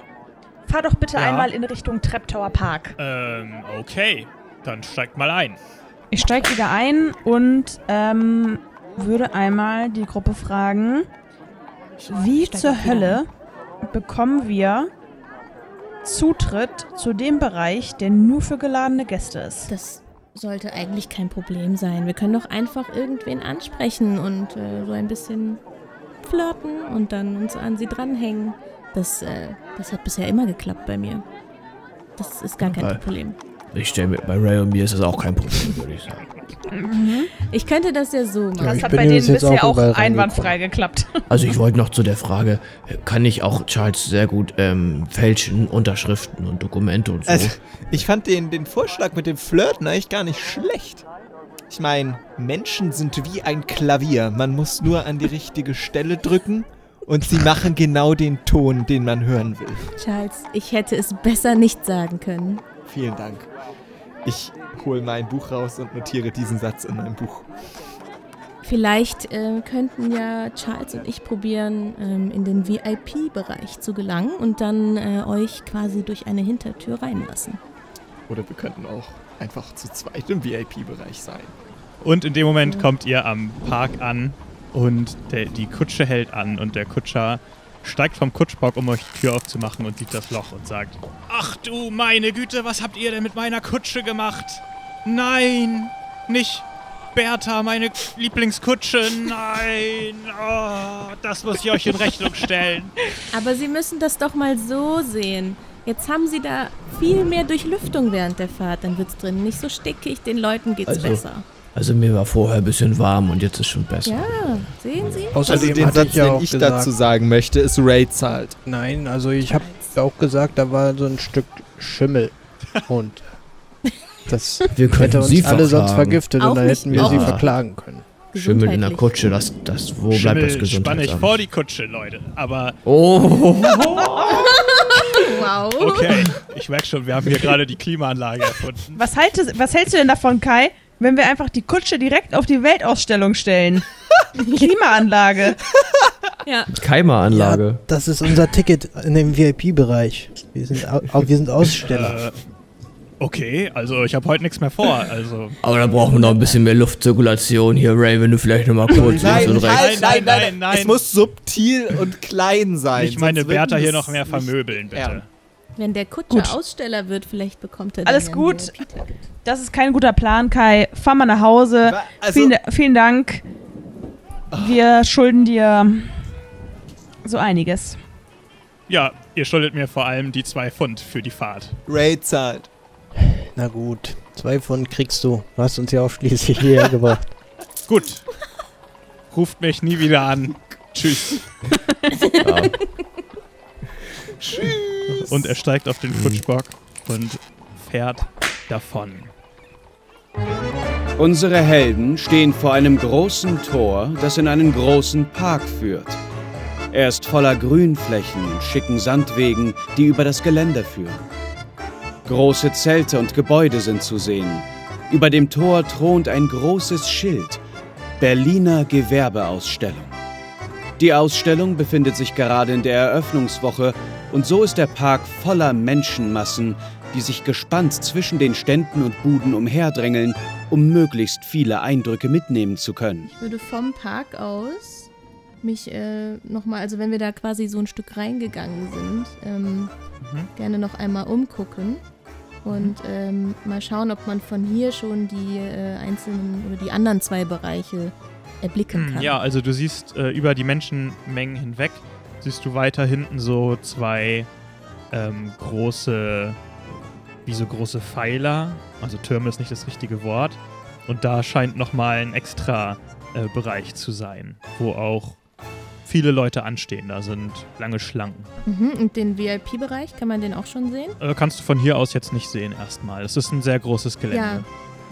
S5: fahr doch bitte
S2: Ja.
S5: einmal in Richtung Treptower Park.
S2: Ähm, okay. Dann steigt mal ein.
S5: Ich steige wieder ein und ähm, würde einmal die Gruppe fragen, wie
S3: steig
S5: zur Hölle bekommen wir Zutritt zu dem Bereich, der nur für geladene Gäste ist?
S3: Das sollte eigentlich kein Problem sein. Wir können doch einfach irgendwen ansprechen und äh, so ein bisschen flirten und dann uns an sie dranhängen. Das, äh, das hat bisher immer geklappt bei mir. Das ist gar kein
S4: Weil-
S3: Problem.
S4: Ich stelle mir, bei Ray und mir ist das auch kein Problem, würde ich sagen.
S3: Ich könnte das ja so machen.
S5: Das
S6: ich
S5: hat
S6: bin
S5: bei denen
S6: jetzt
S5: bisher
S6: auch
S5: auch einwandfrei geklappt.
S4: Also ich wollte noch zu der Frage, kann ich auch Charles sehr gut ähm, fälschen, Unterschriften und Dokumente und so?
S7: Also, ich fand den, den Vorschlag mit dem Flirten eigentlich gar nicht schlecht. Ich meine, Menschen sind wie ein Klavier. Man muss nur an die richtige Stelle drücken und sie machen genau den Ton, den man hören will.
S3: Charles, ich hätte es besser nicht sagen können.
S7: Vielen Dank. Ich hole mein Buch raus und notiere diesen Satz in meinem Buch.
S3: Vielleicht äh, könnten ja Charles und ich probieren, ähm, in den VIP-Bereich zu gelangen und dann äh, euch quasi durch eine Hintertür reinlassen.
S7: Oder wir könnten auch einfach zu zweit im VIP-Bereich sein.
S2: Und in dem Moment kommt ihr am Park an und der, die Kutsche hält an und der Kutscher steigt vom Kutschbock, um euch die Tür aufzumachen und sieht das Loch und sagt: Ach du meine Güte, was habt ihr denn mit meiner Kutsche gemacht? Nein, nicht Bertha, meine Lieblingskutsche. Nein, oh, das muss ich euch in Rechnung stellen.
S3: Aber Sie müssen das doch mal so sehen. Jetzt haben Sie da viel mehr Durchlüftung während der Fahrt. Dann wird's drin nicht so stickig, den Leuten geht's
S4: Also,
S3: besser.
S4: Also mir war vorher ein bisschen warm und jetzt ist schon besser.
S3: Ja, sehen Sie?
S6: Außerdem
S7: Also den
S6: hatte
S7: Satz,
S6: ich ja
S7: den
S6: auch
S7: ich
S6: gesagt,
S7: dazu sagen möchte, ist Ray zahlt.
S6: Nein, also ich habe auch gesagt, da war so ein Stück Schimmel und das
S4: Wir
S6: hätte
S4: könnten
S6: uns
S4: sie
S6: alle sonst
S4: verklagen.
S6: vergiftet
S3: Auch
S6: und dann hätten wir
S3: auch
S6: sie verklagen können.
S4: Schimmel in der. Kutsche, das, das, wo bleibt das
S2: Schimmel spanne ich
S4: Gesundheitsamt?
S2: vor die Kutsche, Leute. Aber
S4: Oh,
S3: Wow.
S2: okay, ich merke schon, wir haben hier gerade die Klimaanlage erfunden.
S5: Was, haltest, was hältst du denn davon, Kai, wenn wir einfach die Kutsche direkt auf die Weltausstellung stellen? Klimaanlage.
S3: Ja,
S4: Keimeranlage.
S6: Ja, das ist unser Ticket in dem VIP-Bereich. Wir, sind wir sind Aussteller.
S2: Äh, okay, also ich habe heute nichts mehr vor. Also
S4: Aber da brauchen wir noch ein bisschen mehr Luftzirkulation hier, Ray, wenn du vielleicht noch mal kurz links und rechts.
S7: nein, nein,
S2: Nein,
S7: nein,
S2: nein.
S7: Es muss subtil und klein sein.
S2: nicht meine Bertha hier noch mehr vermöbeln, bitte.
S7: ernst.
S3: Wenn der Kutscher
S5: Gut.
S3: Aussteller wird, vielleicht bekommt er
S5: Alles gut. Das ist kein guter Plan, Kai. Fahr mal nach Hause.
S7: Also,
S5: vielen, vielen Dank. Wir schulden dir so einiges.
S2: Ja, ihr schuldet mir vor allem die zwei Pfund für die Fahrt.
S7: Ray zahlt.
S6: Na gut, zwei Pfund kriegst du. Du hast uns ja auch schließlich hierher gebracht.
S2: Gut. Ruft mich nie wieder an. Tschüss.
S4: Ja.
S2: Und er steigt auf den Kutschbock und fährt davon.
S1: Unsere Helden stehen vor einem großen Tor, das in einen großen Park führt. Er ist voller Grünflächen und schicken Sandwegen, die über das Geländer führen. Große Zelte und Gebäude sind zu sehen. Über dem Tor thront ein großes Schild. Berliner Gewerbeausstellung. Die Ausstellung befindet sich gerade in der Eröffnungswoche und so ist der Park voller Menschenmassen, die sich gespannt zwischen den Ständen und Buden umherdrängeln, um möglichst viele Eindrücke mitnehmen zu können.
S3: Ich würde vom Park aus mich äh, nochmal, also wenn wir da quasi so ein Stück reingegangen sind, ähm,
S2: Mhm.
S3: gerne noch einmal umgucken und ähm, mal schauen, ob man von hier schon die äh, einzelnen oder die anderen zwei Bereiche erblicken kann.
S2: Hm, Ja, also du siehst äh, über die Menschenmengen hinweg, siehst du weiter hinten so zwei ähm, große, wie so große Pfeiler. Also Türme ist nicht das richtige Wort. Und da scheint nochmal ein extra äh, Bereich zu sein, wo auch viele Leute anstehen. Da sind lange Schlangen.
S3: Mhm, und den VIP-Bereich, kann man den auch schon sehen?
S2: Äh, kannst du von hier aus jetzt nicht sehen erstmal. Es ist ein sehr großes Gelände.
S3: Ja.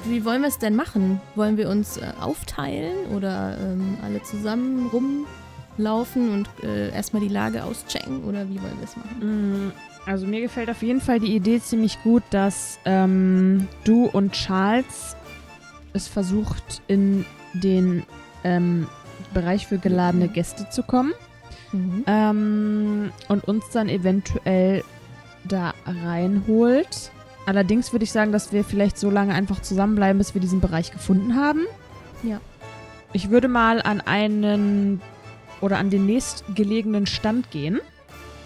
S3: Wie wollen wir es denn machen? Wollen wir uns äh, aufteilen oder ähm, alle zusammen rumlaufen und äh, erstmal die Lage auschecken? Oder wie wollen wir es machen?
S5: Mm, Also mir gefällt auf jeden Fall die Idee ziemlich gut, dass ähm, du und Charles es versucht, in den ähm, Bereich für geladene Gäste zu kommen
S3: Mhm.
S5: ähm, und uns dann eventuell da reinholt. Allerdings würde ich sagen, dass wir vielleicht so lange einfach zusammenbleiben, bis wir diesen Bereich gefunden haben.
S3: Ja.
S5: Ich würde mal an einen oder an den nächstgelegenen Stand gehen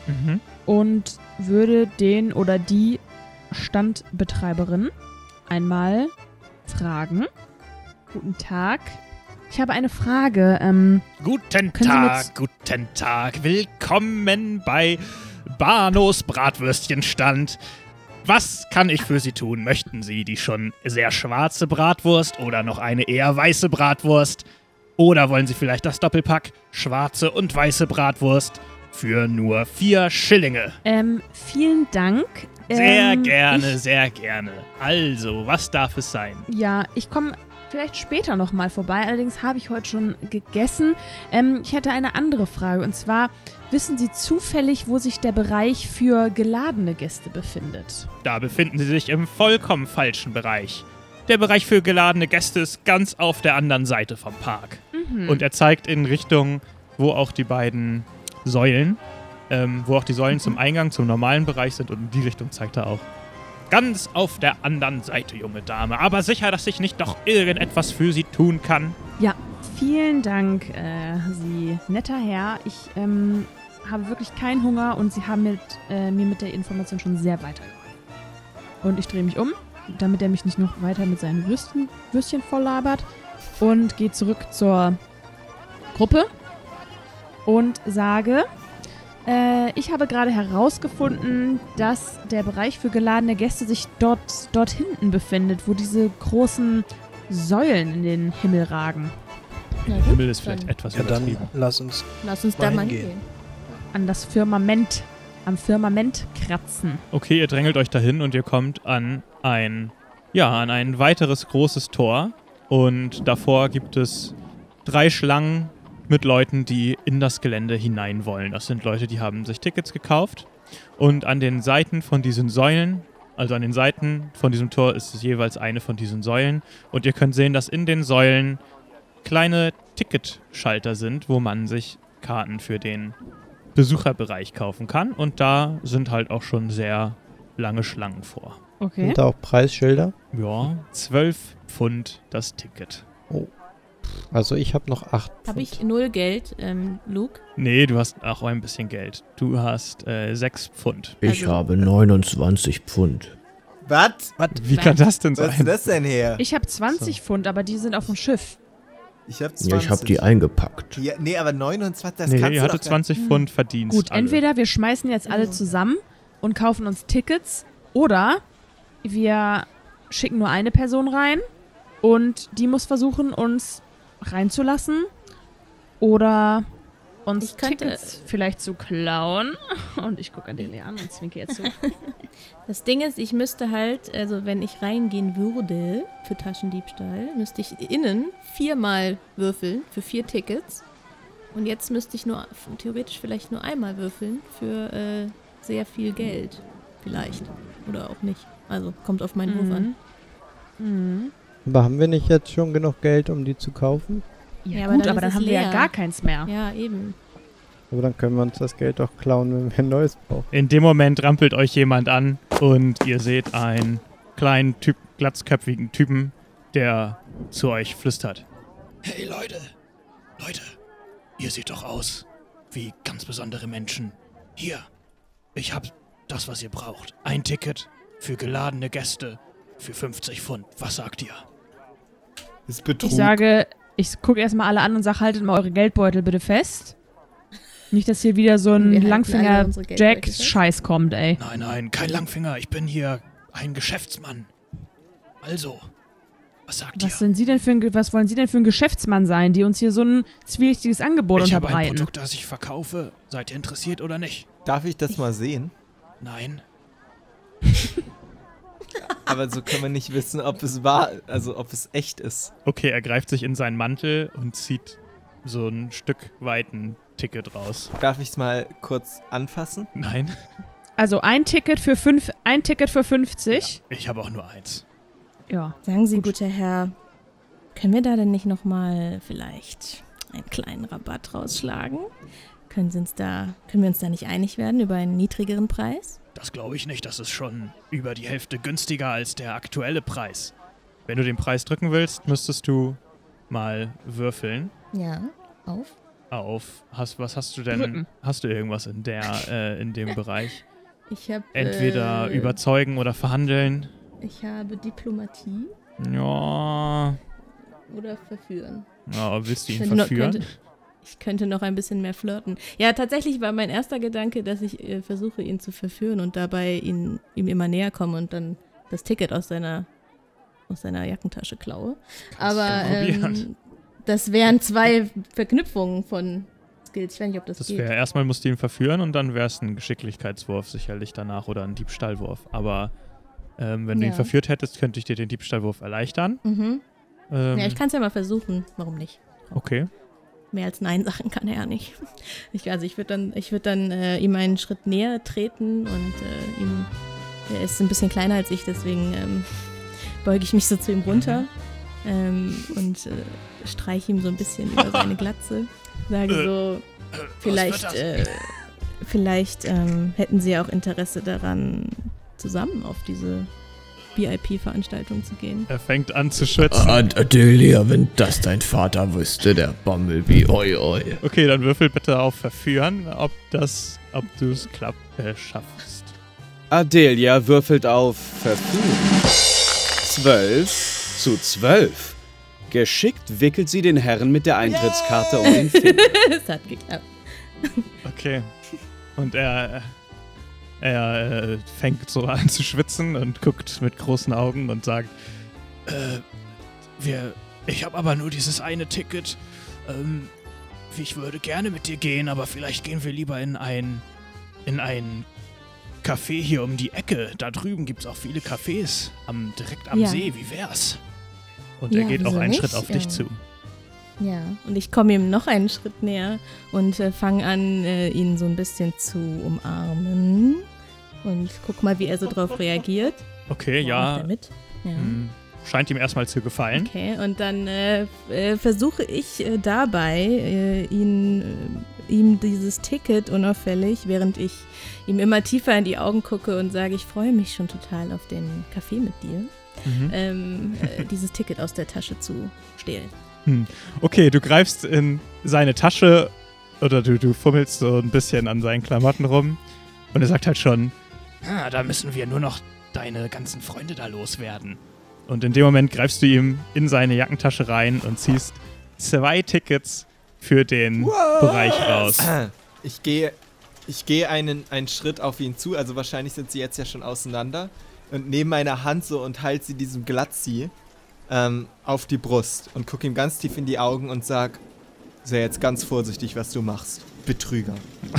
S2: Mhm.
S5: und würde den oder die Standbetreiberin einmal fragen. Guten Tag. Ich habe eine Frage. Ähm,
S2: Guten Tag, guten Tag. Willkommen bei Banos Bratwürstchenstand. Was kann ich für Sie tun? Möchten Sie die schon sehr schwarze Bratwurst oder noch eine eher weiße Bratwurst? Oder wollen Sie vielleicht das Doppelpack schwarze und weiße Bratwurst für nur vier Schillinge?
S5: ähm, vielen Dank.
S2: Sehr
S5: ähm,
S2: gerne, sehr gerne. Also, was darf es sein?
S5: ja, ich komme vielleicht später nochmal vorbei. Allerdings habe ich heute schon gegessen. Ähm, ich hätte eine andere Frage. Und zwar, wissen Sie zufällig, wo sich der Bereich für geladene Gäste befindet?
S2: Da befinden Sie sich im vollkommen falschen Bereich. Der Bereich für geladene Gäste ist ganz auf der anderen Seite vom Park.
S5: Mhm.
S2: Und er zeigt in Richtung, wo auch die beiden Säulen, ähm, wo auch die Säulen zum Eingang zum normalen Bereich sind und in die Richtung zeigt er auch. Ganz auf der anderen Seite, junge Dame. Aber sicher, dass ich nicht doch irgendetwas für Sie tun kann.
S5: Ja, vielen Dank, äh, Sie netter Herr. Ich ähm, habe wirklich keinen Hunger und Sie haben mit, äh, mir mit der Information schon sehr weitergeholfen. Und ich drehe mich um, damit er mich nicht noch weiter mit seinen Würstchen, Würstchen volllabert und gehe zurück zur Gruppe und sage, äh, ich habe gerade herausgefunden, dass der Bereich für geladene Gäste sich dort, dort hinten befindet, wo diese großen Säulen in den Himmel ragen.
S3: Na
S2: Der
S3: gut,
S2: Himmel ist vielleicht
S3: dann
S2: etwas
S6: Ja, dann lass uns.
S3: lass uns
S6: mal
S3: da mal
S6: hingehen.
S3: hingehen.
S5: an das Firmament, am Firmament kratzen.
S2: Okay, ihr drängelt euch dahin und ihr kommt an ein, ja, an ein weiteres großes Tor. Und davor gibt es drei Schlangen mit Leuten, die in das Gelände hinein wollen. Das sind Leute, die haben sich Tickets gekauft. Und an den Seiten von diesen Säulen, also an den Seiten von diesem Tor ist es jeweils eine von diesen Säulen. Und ihr könnt sehen, dass in den Säulen kleine Ticketschalter sind, wo man sich Karten für den Besucherbereich kaufen kann. Und da sind halt auch schon sehr lange Schlangen vor.
S5: Okay.
S6: Sind da auch Preisschilder?
S2: Ja, 12 Pfund das Ticket.
S6: Also ich habe noch acht.
S3: Habe
S6: Pfund.
S3: ich null Geld, ähm, Luke?
S2: Nee, du hast auch ein bisschen Geld. Du hast äh, 6 Pfund.
S4: Ich
S3: Also-
S4: habe 29 Pfund.
S7: Was?
S2: Wie kann das denn
S7: Wo ist
S2: sein?
S7: das denn her?
S5: Ich habe 20 Pfund, aber die sind auf dem Schiff.
S7: Ich hab 20.
S4: Ja, ich habe die eingepackt.
S7: Ja, nee, aber 29, das
S2: nee,
S7: kannst
S2: ihr
S7: du
S2: hattet
S7: doch gar-
S2: 20 Pfund Verdienst.
S5: Gut,
S2: alle.
S5: entweder wir schmeißen jetzt alle zusammen und kaufen uns Tickets oder wir schicken nur eine Person rein und die muss versuchen, uns reinzulassen oder uns
S3: Ich könnte-
S5: Tickets vielleicht zu klauen. Und ich gucke an den an und zwinke jetzt so.
S3: Das Ding ist, ich müsste halt, also wenn ich reingehen würde für Taschendiebstahl, müsste ich innen viermal würfeln für vier Tickets. Und jetzt müsste ich nur theoretisch vielleicht nur einmal würfeln für äh, sehr viel Geld. Vielleicht. Oder auch nicht. Also kommt auf meinen Wurf an.
S5: Mhm.
S6: Aber haben wir nicht jetzt schon genug Geld, um die zu kaufen?
S5: Ja,
S3: Ja, aber
S5: gut,
S3: dann
S5: aber dann haben wir ja
S3: leer.
S5: gar keins mehr.
S3: Ja, eben.
S6: Aber dann können wir uns das Geld doch klauen, wenn wir ein neues brauchen.
S2: In dem Moment rampelt euch jemand an und ihr seht einen kleinen, typ, glatzköpfigen Typen, der zu euch flüstert. Hey Leute, Leute, ihr seht doch aus wie ganz besondere Menschen. Hier, ich hab das, was ihr braucht. Ein Ticket für geladene Gäste für 50 Pfund. Was sagt ihr?
S7: Das ist Betrug.
S5: Ich sage, ich gucke erstmal alle an und sage, haltet mal eure Geldbeutel bitte fest. Nicht, dass hier wieder so ein
S3: halten alle
S5: Langfinger
S3: unsere Geldbeutel fest.
S5: Jack-Scheiß kommt, ey.
S2: Nein, nein, kein Langfinger. Ich bin hier ein Geschäftsmann. Also, was sagt
S5: Was, sind Sie denn für ein, was wollen Sie denn für ein Geschäftsmann sein, die uns hier so ein zwielichtiges Angebot
S2: ich habe ein
S5: unterbreiten?
S2: Produkt, das ich verkaufe. Seid ihr interessiert oder nicht?
S7: Darf ich das mal sehen?
S2: Nein.
S7: Aber so können wir nicht wissen, ob es wahr, also ob es echt ist.
S2: Okay, er greift sich in seinen Mantel und zieht so ein Stück weit ein Ticket raus.
S7: Darf ich es mal kurz anfassen?
S2: Nein,
S5: Also ein Ticket für fünf, ein Ticket für 50.
S2: ich habe auch nur eins.
S5: Ja.
S3: Sagen Sie, guter Herr, können wir da denn nicht nochmal vielleicht einen kleinen Rabatt rausschlagen? Können, Sie uns da, können wir uns da nicht einig werden über einen niedrigeren Preis?
S2: Das glaube ich nicht. Das ist schon über die Hälfte günstiger als der aktuelle Preis. Wenn du den Preis drücken willst, müsstest du mal würfeln.
S3: Ja, auf.
S2: Auf. Hast, was hast du denn?
S5: Drücken.
S2: Hast du irgendwas in der, äh, in dem Bereich?
S3: Ich habe
S2: Entweder
S3: äh,
S2: überzeugen oder verhandeln.
S3: Ich habe Diplomatie
S2: Ja.
S3: oder verführen.
S2: ja willst du ihn verführen?
S3: könnte- Ich könnte noch ein bisschen mehr flirten. Ja, tatsächlich war mein erster Gedanke, dass ich äh, versuche, ihn zu verführen und dabei ihn, ihm immer näher komme und dann das Ticket aus seiner, aus seiner Jackentasche klaue. Aber
S2: ja probieren.
S3: ähm, das wären zwei Verknüpfungen von Skills. Ich weiß nicht, ob das,
S2: Das
S3: geht.
S2: wäre erstmal musst du ihn verführen und dann wäre es ein Geschicklichkeitswurf sicherlich danach oder ein Diebstahlwurf. Aber ähm, wenn du ihn
S3: Ja.
S2: verführt hättest, könnte ich dir den Diebstahlwurf erleichtern.
S3: Mhm.
S2: Ähm,
S3: Ja, ich kann es ja mal versuchen. Warum nicht?
S2: okay.
S3: Mehr als Nein sagen kann er ja nicht. Ich, also ich würde dann, ich würd dann äh, ihm einen Schritt näher treten und äh, ihm, er ist ein bisschen kleiner als ich, deswegen ähm, beuge ich mich so zu ihm runter ähm, und äh, streiche ihm so ein bisschen über seine Glatze. Sage so, vielleicht, äh, vielleicht ähm, hätten sie ja auch Interesse daran, zusammen auf diese VIP-Veranstaltung zu gehen.
S2: Er fängt an zu schwitzen.
S4: Ah, Adelia, wenn das dein Vater wüsste, der Bumblebee, oi, oi.
S2: Okay, dann würfel bitte auf Verführen, ob das, ob du es äh, schaffst.
S1: Adelia würfelt auf Verführen. Zwölf zu zwölf. Geschickt wickelt sie den Herrn mit der Eintrittskarte um den Finger.
S3: Es hat geklappt.
S2: Okay. Und er, er äh, fängt so an zu schwitzen und guckt mit großen Augen und sagt, äh, wir, ich habe aber nur dieses eine Ticket. Ähm, ich würde gerne mit dir gehen, aber vielleicht gehen wir lieber in ein, in ein Café hier um die Ecke. Da drüben gibt es auch viele Cafés am, direkt am
S3: Ja.
S2: See. Wie wär's? Und er
S3: Ja,
S2: geht auch einen
S3: nicht?
S2: Schritt auf dich
S3: Ähm,
S2: zu.
S3: Ja, und ich komme ihm noch einen Schritt näher und äh, fange an, äh, ihn so ein bisschen zu umarmen. Und guck mal, wie er so drauf reagiert.
S2: Okay, ja.
S3: er mit? Ja.
S2: hm, Scheint ihm erstmal zu gefallen.
S3: Okay, und dann äh, äh, versuche ich äh, dabei, äh, ihn, äh, ihm dieses Ticket unauffällig, während ich ihm immer tiefer in die Augen gucke und sage, ich freue mich schon total auf den Kaffee mit dir,
S2: Mhm.
S3: ähm, äh, dieses Ticket aus der Tasche zu stehlen.
S2: Okay, du greifst in seine Tasche oder du, du fummelst so ein bisschen an seinen Klamotten rum und er sagt halt schon, ah, da müssen wir nur noch deine ganzen Freunde da loswerden. Und in dem Moment greifst du ihm in seine Jackentasche rein und ziehst zwei Tickets für den Bereich raus.
S7: Ich gehe ich gehe einen, einen Schritt auf ihn zu, also wahrscheinlich sind sie jetzt ja schon auseinander. Und nehme meine Hand so und halte sie diesem Glatzi ähm, auf die Brust und gucke ihm ganz tief in die Augen und sag, sei jetzt ganz vorsichtig, was du machst. Betrüger.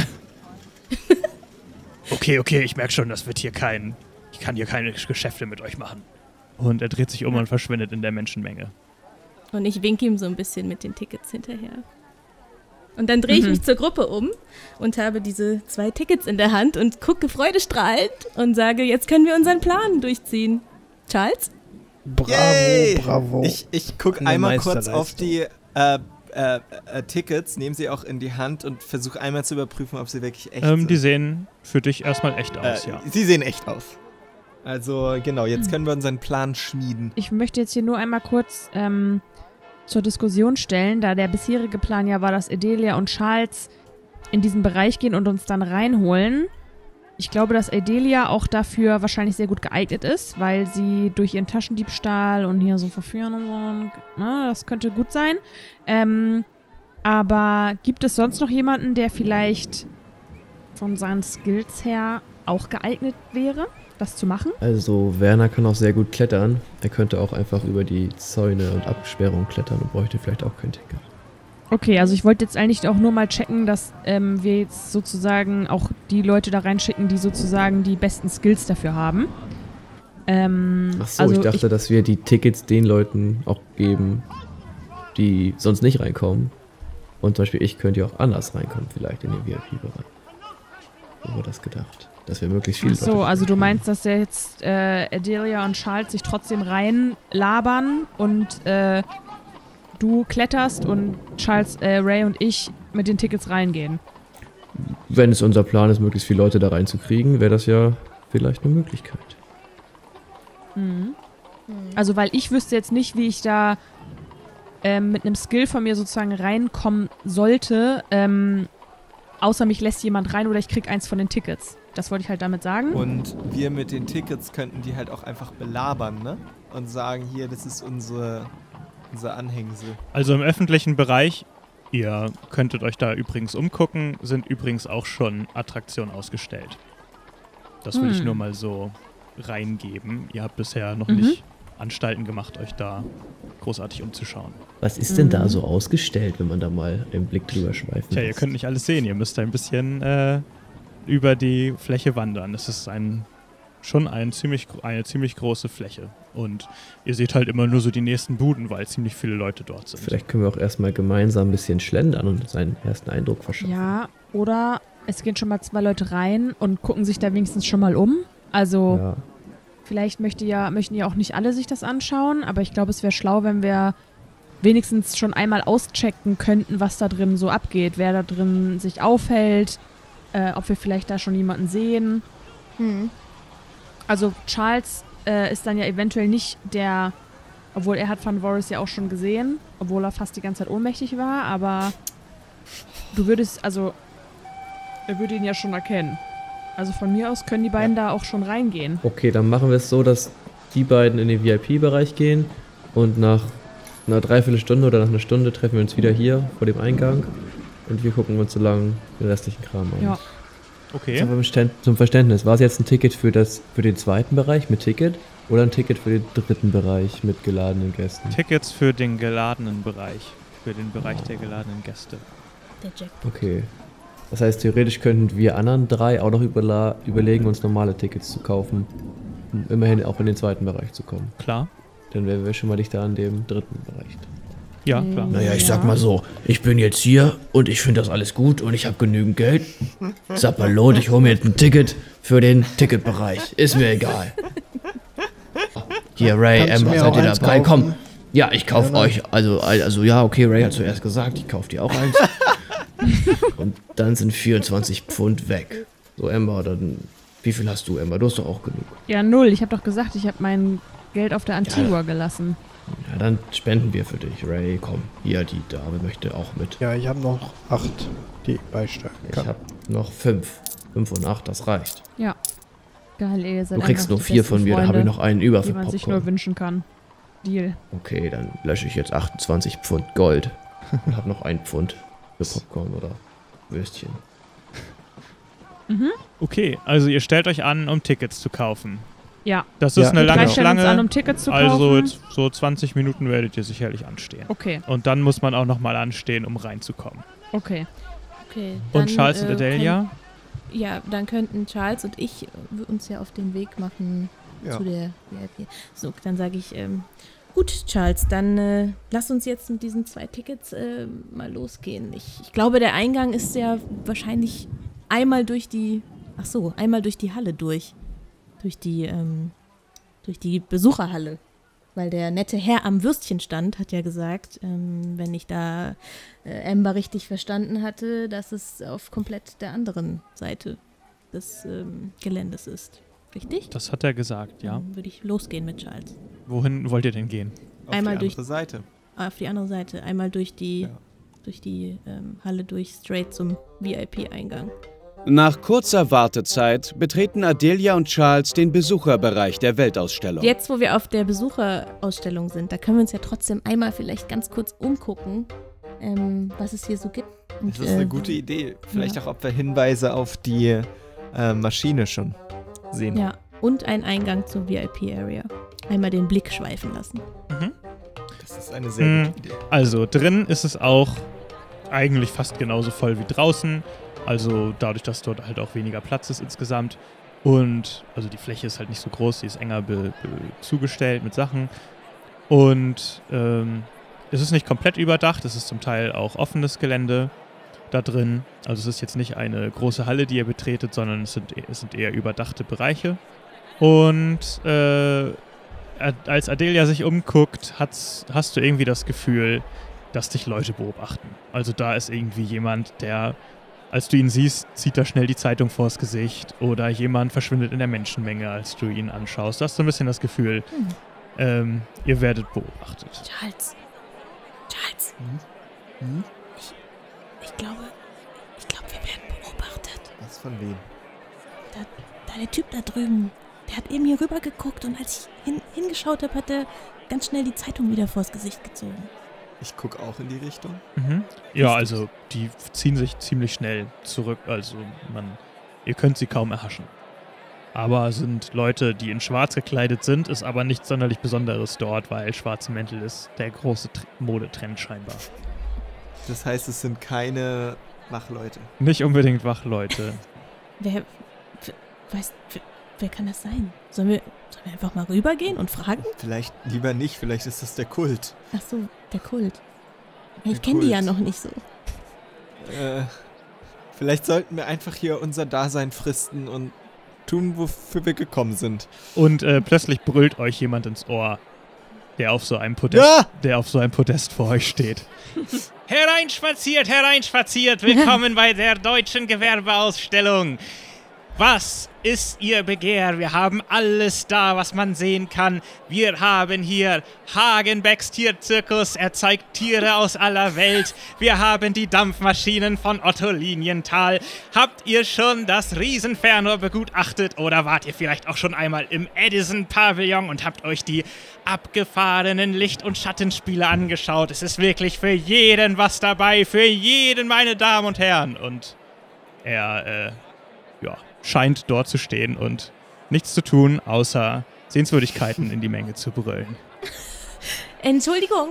S2: Okay, okay, ich merke schon, das wird hier kein, ich kann hier keine Geschäfte mit euch machen. Und er dreht sich um und verschwindet in der Menschenmenge.
S3: Und ich winke ihm so ein bisschen mit den Tickets hinterher. Und dann drehe ich
S5: Mhm.
S3: mich zur Gruppe um und habe diese zwei Tickets in der Hand und gucke freudestrahlend und sage, jetzt können wir unseren Plan durchziehen. Charles?
S6: Bravo,
S7: Yay!
S6: bravo.
S7: Ich, ich gucke einmal kurz auf die äh, äh, äh, Tickets, nehme sie auch in die Hand und versuche einmal zu überprüfen, ob sie wirklich echt
S2: Ähm,
S7: sind.
S2: die sehen für dich erstmal echt aus,
S7: äh,
S2: ja.
S7: Sie sehen echt aus. Also genau,
S3: Hm.
S7: jetzt können wir unseren Plan schmieden.
S5: Ich möchte jetzt hier nur einmal kurz ähm, zur Diskussion stellen, da der bisherige Plan ja war, dass Adelia und Charles in diesen Bereich gehen und uns dann reinholen. Ich glaube, dass Adelia auch dafür wahrscheinlich sehr gut geeignet ist, weil sie durch ihren Taschendiebstahl und hier so verführen und so, und, ne, das könnte gut sein. Ähm, aber gibt es sonst noch jemanden, der vielleicht von seinen Skills her auch geeignet wäre, das zu machen?
S4: Also, Werner kann auch sehr gut klettern. Er könnte auch einfach über die Zäune und Absperrungen klettern und bräuchte vielleicht auch kein Ticket.
S5: Okay, also ich wollte jetzt eigentlich auch nur mal checken, dass ähm, wir jetzt sozusagen auch die Leute da reinschicken, die sozusagen die besten Skills dafür haben. Ähm,
S4: Ach so,
S5: also
S4: ich dachte, dass wir die Tickets den Leuten auch geben, die sonst nicht reinkommen. Und zum Beispiel ich könnte ja auch anders reinkommen, vielleicht in den VIP-Bereich. So war das gedacht. Dass wir möglichst viele
S5: Ach so,
S4: Leute
S5: also du meinst, dass jetzt äh, Adelia und Charles sich trotzdem reinlabern und äh, du kletterst und Charles, äh, Ray und ich mit den Tickets reingehen.
S4: wenn es unser Plan ist, möglichst viele Leute da reinzukriegen, wäre das ja vielleicht eine Möglichkeit.
S5: Mhm. Also, weil ich wüsste jetzt nicht, wie ich da ähm, mit einem Skill von mir sozusagen reinkommen sollte, ähm, außer mich lässt jemand rein oder ich krieg eins von den Tickets. Das wollte ich halt damit sagen.
S7: Und wir mit den Tickets könnten die halt auch einfach belabern, ne? Und sagen, hier, das ist unsere, unser Anhängsel.
S2: Also im öffentlichen Bereich, ihr könntet euch da übrigens umgucken, sind übrigens auch schon Attraktionen ausgestellt. Das will ich
S5: Hm.
S2: nur mal so reingeben. Ihr habt bisher noch
S5: Mhm.
S2: nicht Anstalten gemacht, euch da großartig umzuschauen.
S4: Was ist denn da
S5: Mhm.
S4: so ausgestellt, wenn man da mal den Blick drüber schweifen
S2: Tja, ihr könnt nicht alles sehen. Ihr müsst ein bisschen äh, über die Fläche wandern. Es ist ein, schon ein ziemlich, eine ziemlich große Fläche. Und ihr seht halt immer nur so die nächsten Buden, weil ziemlich viele Leute dort sind.
S4: Vielleicht können wir auch erstmal gemeinsam ein bisschen schlendern und seinen ersten Eindruck verschaffen.
S5: Ja, oder es gehen schon mal zwei Leute rein und gucken sich da wenigstens schon mal um. Also
S4: Ja.
S5: vielleicht möchte ja, möchten ja auch nicht alle sich das anschauen, aber ich glaube, es wäre schlau, wenn wir wenigstens schon einmal auschecken könnten, was da drin so abgeht, wer da drin sich aufhält, äh, ob wir vielleicht da schon jemanden sehen.
S3: Hm.
S5: Also Charles äh, ist dann ja eventuell nicht der, obwohl er hat Van Voris ja auch schon gesehen, obwohl er fast die ganze Zeit ohnmächtig war, aber du würdest, also er würde ihn ja schon erkennen. Also von mir aus können die beiden da auch schon reingehen.
S4: Okay, dann machen wir es so, dass die beiden in den VIP-Bereich gehen und nach einer Dreiviertelstunde oder nach einer Stunde treffen wir uns wieder hier vor dem Eingang und wir gucken uns so lange den restlichen Kram an.
S5: Ja.
S2: Okay.
S4: Zum, Verständ zum Verständnis, war es jetzt ein Ticket für, das, für den zweiten Bereich mit Ticket oder ein Ticket für den dritten Bereich mit geladenen Gästen?
S2: Tickets für den geladenen Bereich. Für den Bereich der geladenen Gäste.
S3: Der Jack.
S4: Okay. Das heißt, theoretisch könnten wir anderen drei auch noch überla überlegen, uns normale Tickets zu kaufen, um immerhin auch in den zweiten Bereich zu kommen.
S2: Klar?
S4: Dann wären wir schon mal dichter an dem dritten Bereich.
S2: Ja,
S5: Mhm.
S2: klar.
S4: Naja, ich
S5: Ja.
S4: sag mal so, ich bin jetzt hier und ich finde das alles gut und ich habe genügend Geld. Sapperlot, ich hole mir jetzt ein Ticket für den Ticketbereich. Ist mir egal. Hier, Ray,
S6: Kannst
S4: Amber, seid ihr dabei?
S6: kaufen?
S4: Komm. Ja, ich kauf
S6: Ja,
S4: euch. Also, also ja, okay, Ray hat zuerst gesagt, ich kauf dir auch eins. und dann sind 24 Pfund weg. So, Amber, dann. Wie viel hast du, Amber? Du hast doch auch genug.
S5: Ja, null. Ich habe doch gesagt, ich habe mein Geld auf der Antigua gelassen.
S4: Ja, dann spenden wir für dich, Ray. Komm, hier, die Dame möchte auch mit.
S6: Ja, ich habe noch acht, die beisteuern
S4: Ich
S6: kann.
S4: habe noch fünf. Fünf und acht, das reicht.
S5: Geil, ey, ihr seid
S4: Du kriegst nur
S5: die
S4: vier von mir, da habe ich
S5: Freunde,
S4: noch einen über
S5: die
S4: für
S5: man sich nur
S4: Popcorn.
S5: wünschen kann. Deal.
S4: Okay, dann lösche ich jetzt 28 Pfund Gold und habe noch ein Pfund für Popcorn oder Würstchen.
S2: Okay, also ihr stellt euch an, um Tickets zu kaufen.
S5: Ja.
S2: Das ist
S6: Ja,
S2: eine lange
S5: uns an,
S2: Schlange.
S5: um Tickets zu kaufen.
S2: Also jetzt so 20 Minuten werdet ihr sicherlich anstehen.
S5: okay,
S2: Und dann muss man auch nochmal anstehen, um reinzukommen.
S5: okay.
S3: Okay.
S2: Und Charles und
S3: äh,
S2: Adelia?
S3: könnt- Ja, dann könnten Charles und ich uns ja auf den Weg machen
S7: Ja.
S3: zu der VIP. So, dann sage ich, ähm, gut, Charles, dann äh, lass uns jetzt mit diesen zwei Tickets äh, mal losgehen. Ich, ich glaube, der Eingang ist ja wahrscheinlich einmal durch die, ach so, einmal durch die Halle durch. Durch die, ähm, durch die Besucherhalle. Weil der nette Herr am Würstchenstand hat ja gesagt, ähm, wenn ich da äh, Amber richtig verstanden hatte, dass es auf komplett der anderen Seite des ähm, Geländes ist. Richtig?
S2: Das hat er gesagt, ja.
S3: Dann würde ich losgehen mit Charles.
S2: Wohin wollt ihr denn gehen?
S7: Auf
S3: Einmal
S7: die
S3: durch-
S7: andere Seite.
S3: Auf die andere Seite. Einmal durch die,
S7: Ja.
S3: durch die ähm, Halle durch, straight zum VIP-Eingang.
S1: Nach kurzer Wartezeit betreten Adelia und Charles den Besucherbereich der Weltausstellung.
S3: Jetzt, wo wir auf der Besucherausstellung sind, da können wir uns ja trotzdem einmal vielleicht ganz kurz umgucken, ähm, was es hier so gibt. Und,
S7: Das ist eine
S3: äh,
S7: gute Idee. Vielleicht auch, ob wir Hinweise auf die äh, Maschine schon sehen.
S3: Ja, und ein Eingang zur VIP-Area. Einmal den Blick schweifen lassen.
S2: Mhm.
S7: Das ist eine sehr
S2: Hm.
S7: gute Idee.
S2: Also drin ist es auch eigentlich fast genauso voll wie draußen. Also dadurch, dass dort halt auch weniger Platz ist insgesamt. Und also die Fläche ist halt nicht so groß, sie ist enger be be zugestellt mit Sachen. Und ähm, es ist nicht komplett überdacht, es ist zum Teil auch offenes Gelände da drin. Also es ist jetzt nicht eine große Halle, die ihr betretet, sondern es sind, es sind eher überdachte Bereiche. Und äh, als Adelia sich umguckt, hast du irgendwie das Gefühl, dass dich Leute beobachten. Also da ist irgendwie jemand, der als du ihn siehst, zieht er schnell die Zeitung vors Gesicht oder jemand verschwindet in der Menschenmenge, als du ihn anschaust. Du hast so ein bisschen das Gefühl,
S3: Hm.
S2: ähm, ihr werdet beobachtet.
S3: Charles. Charles.
S7: Hm?
S3: Ich glaube, ich glaube, wir werden beobachtet.
S7: Was von wem?
S3: Da der Typ da drüben, der hat eben hier rüber geguckt und als ich hin, hingeschaut habe, hat er ganz schnell die Zeitung wieder vors Gesicht gezogen.
S7: Ich gucke auch in die Richtung.
S2: Mhm. Ja, also die ziehen sich ziemlich schnell zurück, also man, ihr könnt sie kaum erhaschen. Aber sind Leute, die in schwarz gekleidet sind, ist aber nichts sonderlich Besonderes dort, weil schwarze Mäntel ist der große Tr Modetrend scheinbar.
S7: Das heißt, es sind keine Wachleute.
S2: Nicht unbedingt Wachleute.
S3: Wer, wer weiß, wer, wer kann das sein? Sollen wir, sollen wir einfach mal rübergehen und fragen?
S7: Vielleicht lieber nicht, vielleicht ist das der Kult.
S3: Ach so, der Kult.
S7: Der
S3: Ich kenne die ja noch nicht so.
S7: Äh, vielleicht sollten wir einfach hier unser Dasein fristen und tun, wofür wir gekommen sind.
S2: Und äh, plötzlich brüllt euch jemand ins Ohr, der auf so einem Podest,
S7: Ja!
S2: der auf so einem Podest vor euch steht. Hereinspaziert, hereinspaziert, willkommen bei der deutschen Gewerbeausstellung. Was ist Ihr Begehr? Wir haben alles da, was man sehen kann. Wir haben hier Hagenbecks Tierzirkus, er zeigt Tiere aus aller Welt. Wir haben die Dampfmaschinen von Otto Linienthal. Habt ihr schon das Riesenfernrohr begutachtet oder wart ihr vielleicht auch schon einmal im Edison Pavillon und habt euch die abgefahrenen Licht- und Schattenspiele angeschaut? Es ist wirklich für jeden was dabei, für jeden, meine Damen und Herren. Und er, äh, scheint dort zu stehen und nichts zu tun, außer Sehenswürdigkeiten in die Menge zu brüllen.
S3: Entschuldigung,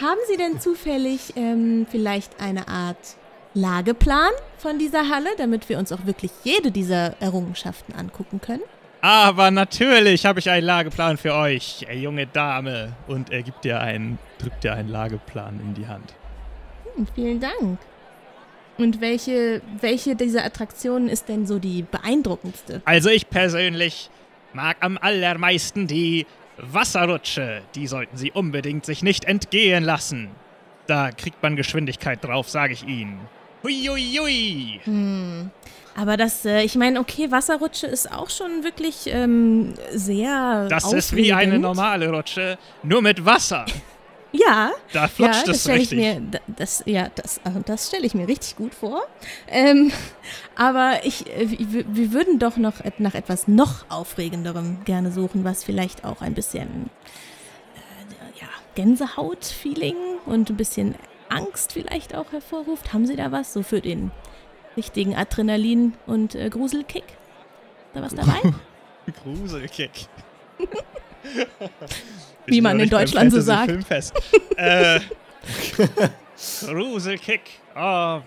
S3: haben Sie denn zufällig ähm, vielleicht eine Art Lageplan von dieser Halle, damit wir uns auch wirklich jede dieser Errungenschaften angucken können?
S2: Aber natürlich habe ich einen Lageplan für euch, junge Dame. Und er gibt dir einen, drückt dir einen Lageplan in die Hand.
S3: Hm, vielen Dank. Und welche, welche dieser Attraktionen ist denn so die beeindruckendste?
S2: Also ich persönlich mag am allermeisten die Wasserrutsche. Die sollten Sie unbedingt sich nicht entgehen lassen. Da kriegt man Geschwindigkeit drauf, sage ich Ihnen. Huiuiui.
S3: Hm. Aber das, äh, ich meine, okay, Wasserrutsche ist auch schon wirklich ähm, sehr.
S2: Das ist wie eine
S3: aufregend.
S2: normale Rutsche, nur mit Wasser.
S3: Ja,
S2: Da
S3: ja,
S2: flutscht
S3: das ich
S2: richtig.
S3: mir, da- das, ja, das, also das stelle ich mir richtig gut vor. Ähm, aber ich, äh, wir, würden doch noch nach etwas noch aufregenderem gerne suchen, was vielleicht auch ein bisschen äh, ja, Gänsehaut-Feeling und ein bisschen Angst vielleicht auch hervorruft. Haben Sie da was so für den richtigen Adrenalin- und äh, Gruselkick? Ist da was dabei?
S2: Gruselkick.
S3: Wie man in Deutschland so sagt.
S2: Filmfest. äh, Gruselkick. Oh,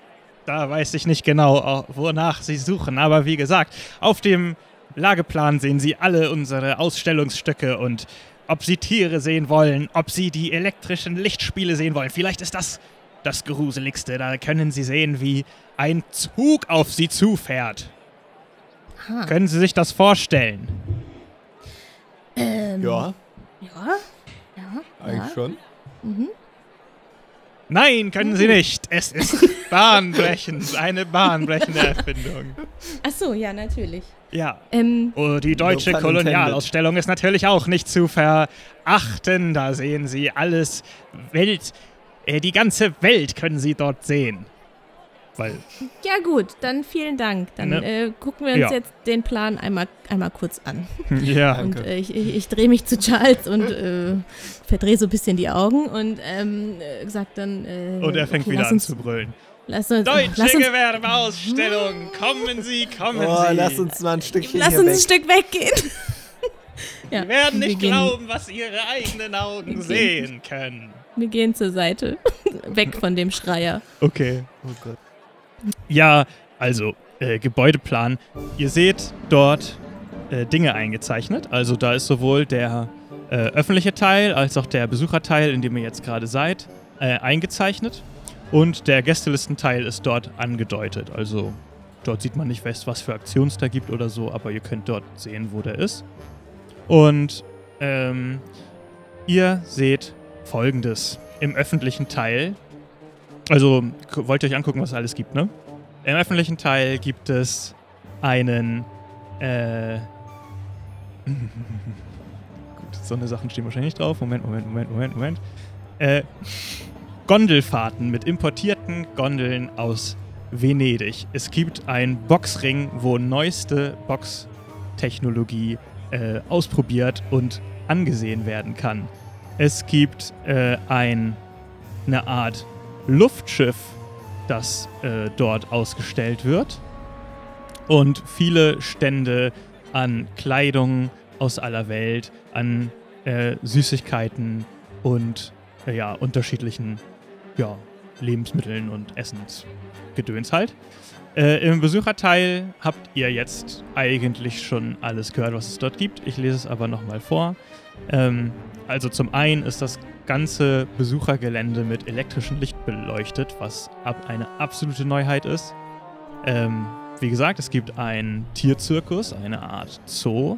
S2: da weiß ich nicht genau, oh, wonach Sie suchen. Aber wie gesagt, auf dem Lageplan sehen Sie alle unsere Ausstellungsstücke und ob Sie Tiere sehen wollen, ob Sie die elektrischen Lichtspiele sehen wollen. Vielleicht ist das das Gruseligste. Da können Sie sehen, wie ein Zug auf Sie zufährt.
S3: Ah,
S2: Können Sie sich das vorstellen?
S3: ähm,
S7: Ja,
S3: Ja, ja,
S7: eigentlich
S3: ja.
S7: schon.
S3: Mhm.
S2: Nein, können Sie nicht. Es ist bahnbrechend. Eine bahnbrechende Erfindung.
S3: Ach so, ja, natürlich.
S2: Ja.
S3: Ähm,
S2: Oh, die deutsche
S7: No.
S2: Kolonialausstellung ist natürlich auch nicht zu verachten. Da sehen Sie alles Welt. Äh, die ganze Welt können Sie dort sehen. Weil,
S3: ja gut, dann vielen Dank. Dann
S2: Ne?
S3: äh, gucken wir uns
S2: Ja.
S3: jetzt den Plan einmal, einmal kurz an.
S2: ja.
S3: Und
S7: Danke.
S3: äh, ich, ich, ich drehe mich zu Charles und äh, verdrehe so ein bisschen die Augen und ähm, äh, sag dann. Äh,
S2: Und er fängt
S3: okay,
S2: wieder an
S3: uns,
S2: zu brüllen.
S3: Lass uns,
S2: Deutsche
S3: lass uns,
S2: Gewerbeausstellung. Kommen Sie, kommen
S7: Oh,
S2: Sie.
S7: lass uns mal ein Stückchen
S3: lass uns ein. Stück weggehen. ja,
S2: Sie werden
S3: wir
S2: nicht
S3: gehen,
S2: glauben, was Ihre eigenen Augen
S3: Wir
S2: sehen können.
S3: Wir gehen zur Seite. Weg von dem Schreier.
S2: Okay.
S7: Oh Gott.
S2: Ja, also äh, Gebäudeplan. Ihr seht dort äh, Dinge eingezeichnet. Also da ist sowohl der äh, öffentliche Teil als auch der Besucherteil, in dem ihr jetzt gerade seid, äh, eingezeichnet. Und der Gästelistenteil ist dort angedeutet. Also dort sieht man nicht fest, was für Aktionen es da gibt oder so, aber ihr könnt dort sehen, wo der ist. Und ähm, ihr seht folgendes im öffentlichen Teil. Also wollt ihr euch angucken, was es alles gibt, ne? Im öffentlichen Teil gibt es einen. Äh, Gut, so eine Sachen stehen wahrscheinlich nicht drauf. Moment, Moment, Moment, Moment, Moment. Äh, Gondelfahrten mit importierten Gondeln aus Venedig. Es gibt einen Boxring, wo neueste Boxtechnologie äh, ausprobiert und angesehen werden kann. Es gibt äh, ein, eine Art Luftschiff, das äh, dort ausgestellt wird. Und viele Stände an Kleidung aus aller Welt, an äh, Süßigkeiten und äh, ja, unterschiedlichen ja, Lebensmitteln und Essensgedöns halt. Äh, Im Besucherteil habt ihr jetzt eigentlich schon alles gehört, was es dort gibt. Ich lese es aber nochmal vor. Ähm, also zum einen ist das ganze Besuchergelände mit elektrischem Licht beleuchtet, was ab eine absolute Neuheit ist. Ähm, wie gesagt, es gibt einen Tierzirkus, eine Art Zoo,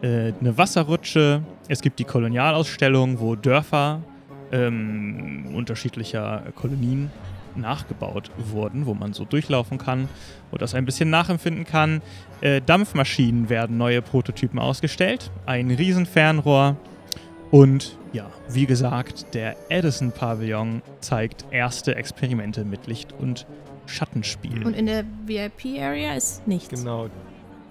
S2: äh, eine Wasserrutsche, es gibt die Kolonialausstellung, wo Dörfer ähm, unterschiedlicher Kolonien nachgebaut wurden, wo man so durchlaufen kann und das ein bisschen nachempfinden kann. Äh, Dampfmaschinen werden neue Prototypen ausgestellt, ein Riesenfernrohr und ja, wie gesagt, der Edison Pavillon zeigt erste Experimente mit Licht und Schattenspiel.
S3: Und in der VIP-Area ist nichts.
S7: Genau,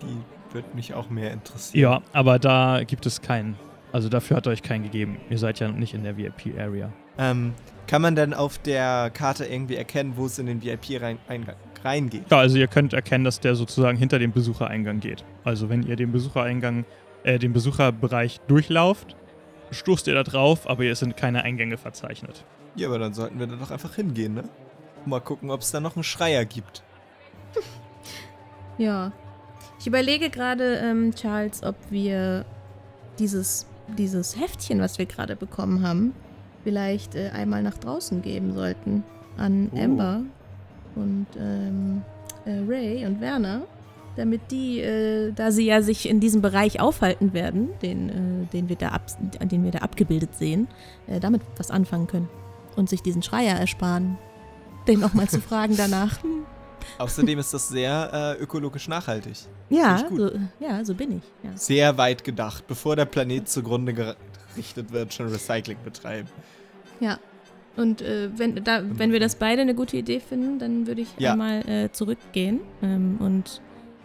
S7: die wird mich auch mehr interessieren.
S2: ja, aber da gibt es keinen. Also dafür hat euch keinen gegeben. Ihr seid ja nicht in der VIP-Area.
S7: Ähm, kann man dann auf der Karte irgendwie erkennen, wo es in den VIP-Eingang reingeht?
S2: Ja, also ihr könnt erkennen, dass der sozusagen hinter dem Besuchereingang geht. Also wenn ihr den Besuchereingang, äh, den Besucherbereich durchlauft, stoßt ihr da drauf, aber hier sind keine Eingänge verzeichnet.
S7: Ja, aber dann sollten wir da doch einfach hingehen, ne? Mal gucken, ob es da noch einen Schreier gibt.
S3: Ja. Ich überlege gerade, ähm, Charles, ob wir dieses, dieses Heftchen, was wir gerade bekommen haben, vielleicht äh, einmal nach draußen geben sollten. An
S7: Oh.
S3: Amber und ähm, äh, Ray und Werner. Damit die, äh, da sie ja sich in diesem Bereich aufhalten werden, den, äh, den, wir, da ab, den wir da abgebildet sehen, äh, damit was anfangen können. Und sich diesen Schreier ersparen. Den nochmal zu fragen danach.
S7: Außerdem ist das sehr äh, ökologisch nachhaltig.
S3: Ja, so, ja, so bin ich. Ja.
S7: Sehr weit gedacht, bevor der Planet zugrunde gerichtet wird, schon Recycling betreiben.
S3: Ja. Und äh, wenn, da, wenn wir das beide eine gute Idee finden, dann würde ich
S7: Ja.
S3: einmal äh, zurückgehen ähm, und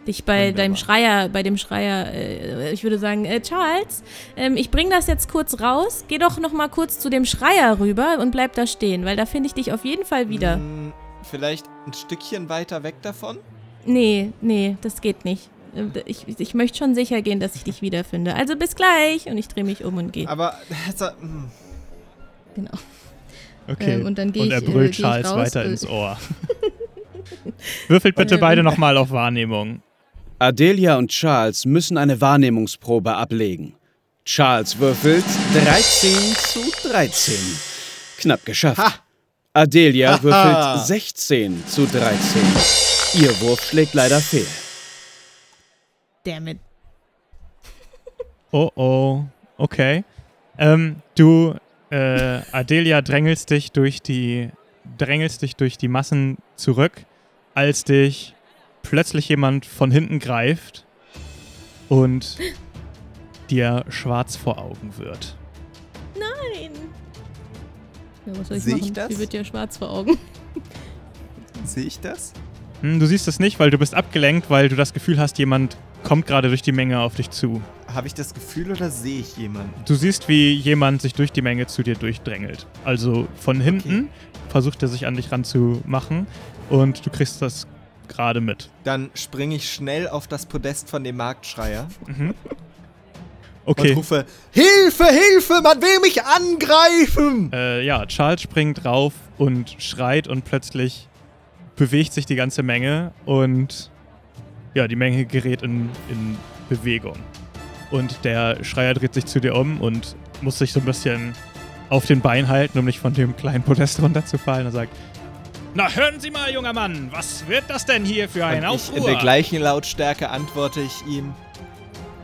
S3: dich bei
S7: Wunderbar.
S3: deinem Schreier, bei dem Schreier, äh, ich würde sagen, äh, Charles, ähm, ich bring das jetzt kurz raus, geh doch noch mal kurz zu dem Schreier rüber und bleib da stehen, weil da finde ich dich auf jeden Fall wieder.
S7: Hm, vielleicht ein Stückchen weiter weg davon?
S3: Nee, nee, das geht nicht. Äh, Ich, ich möchte schon sicher gehen, dass ich dich wiederfinde. Also bis gleich und ich drehe mich um und gehe.
S7: Aber also, hm,
S3: Genau.
S2: Okay.
S3: Ähm, und dann gehe
S2: und er
S3: ich, äh,
S2: brüllt
S3: ich
S2: Charles
S3: raus,
S2: weiter
S3: äh,
S2: ins Ohr. Würfelt bitte beide nochmal auf Wahrnehmung.
S1: Adelia und Charles müssen eine Wahrnehmungsprobe ablegen. Charles würfelt 13 zu 13. Knapp geschafft.
S7: Ha!
S1: Adelia würfelt 16 zu 13. Ihr Wurf schlägt leider fehl.
S3: Damn it.
S2: Oh oh. Okay. Ähm, du, äh, Adelia, drängelst dich durch die, drängelst dich durch die Massen zurück, als dich plötzlich jemand von hinten greift und dir schwarz vor Augen wird.
S3: Nein. Ja, was soll ich
S7: Seh ich
S3: machen?
S7: das?
S3: Sie wird ja schwarz vor Augen.
S7: sehe ich das?
S2: Hm, du siehst es nicht, weil du bist abgelenkt, weil du das Gefühl hast, jemand kommt gerade durch die Menge auf dich zu.
S7: Habe ich das Gefühl oder sehe ich jemanden?
S2: Du siehst, wie jemand sich durch die Menge zu dir durchdrängelt. Also von hinten versucht er sich an dich ranzumachen und du kriegst das gerade mit.
S7: Dann springe ich schnell auf das Podest von dem Marktschreier
S2: Mhm.
S7: und
S2: Okay.
S7: rufe: Hilfe, Hilfe, man will mich angreifen!
S2: Äh, ja, Charles springt drauf und schreit und plötzlich bewegt sich die ganze Menge und ja, die Menge gerät in, in Bewegung. Und der Schreier dreht sich zu dir um und muss sich so ein bisschen auf den Bein halten, um nicht von dem kleinen Podest runterzufallen. Er sagt, na hören Sie mal, junger Mann, was wird das denn hier für ein Aufruhr?
S7: in der gleichen Lautstärke antworte ich ihm: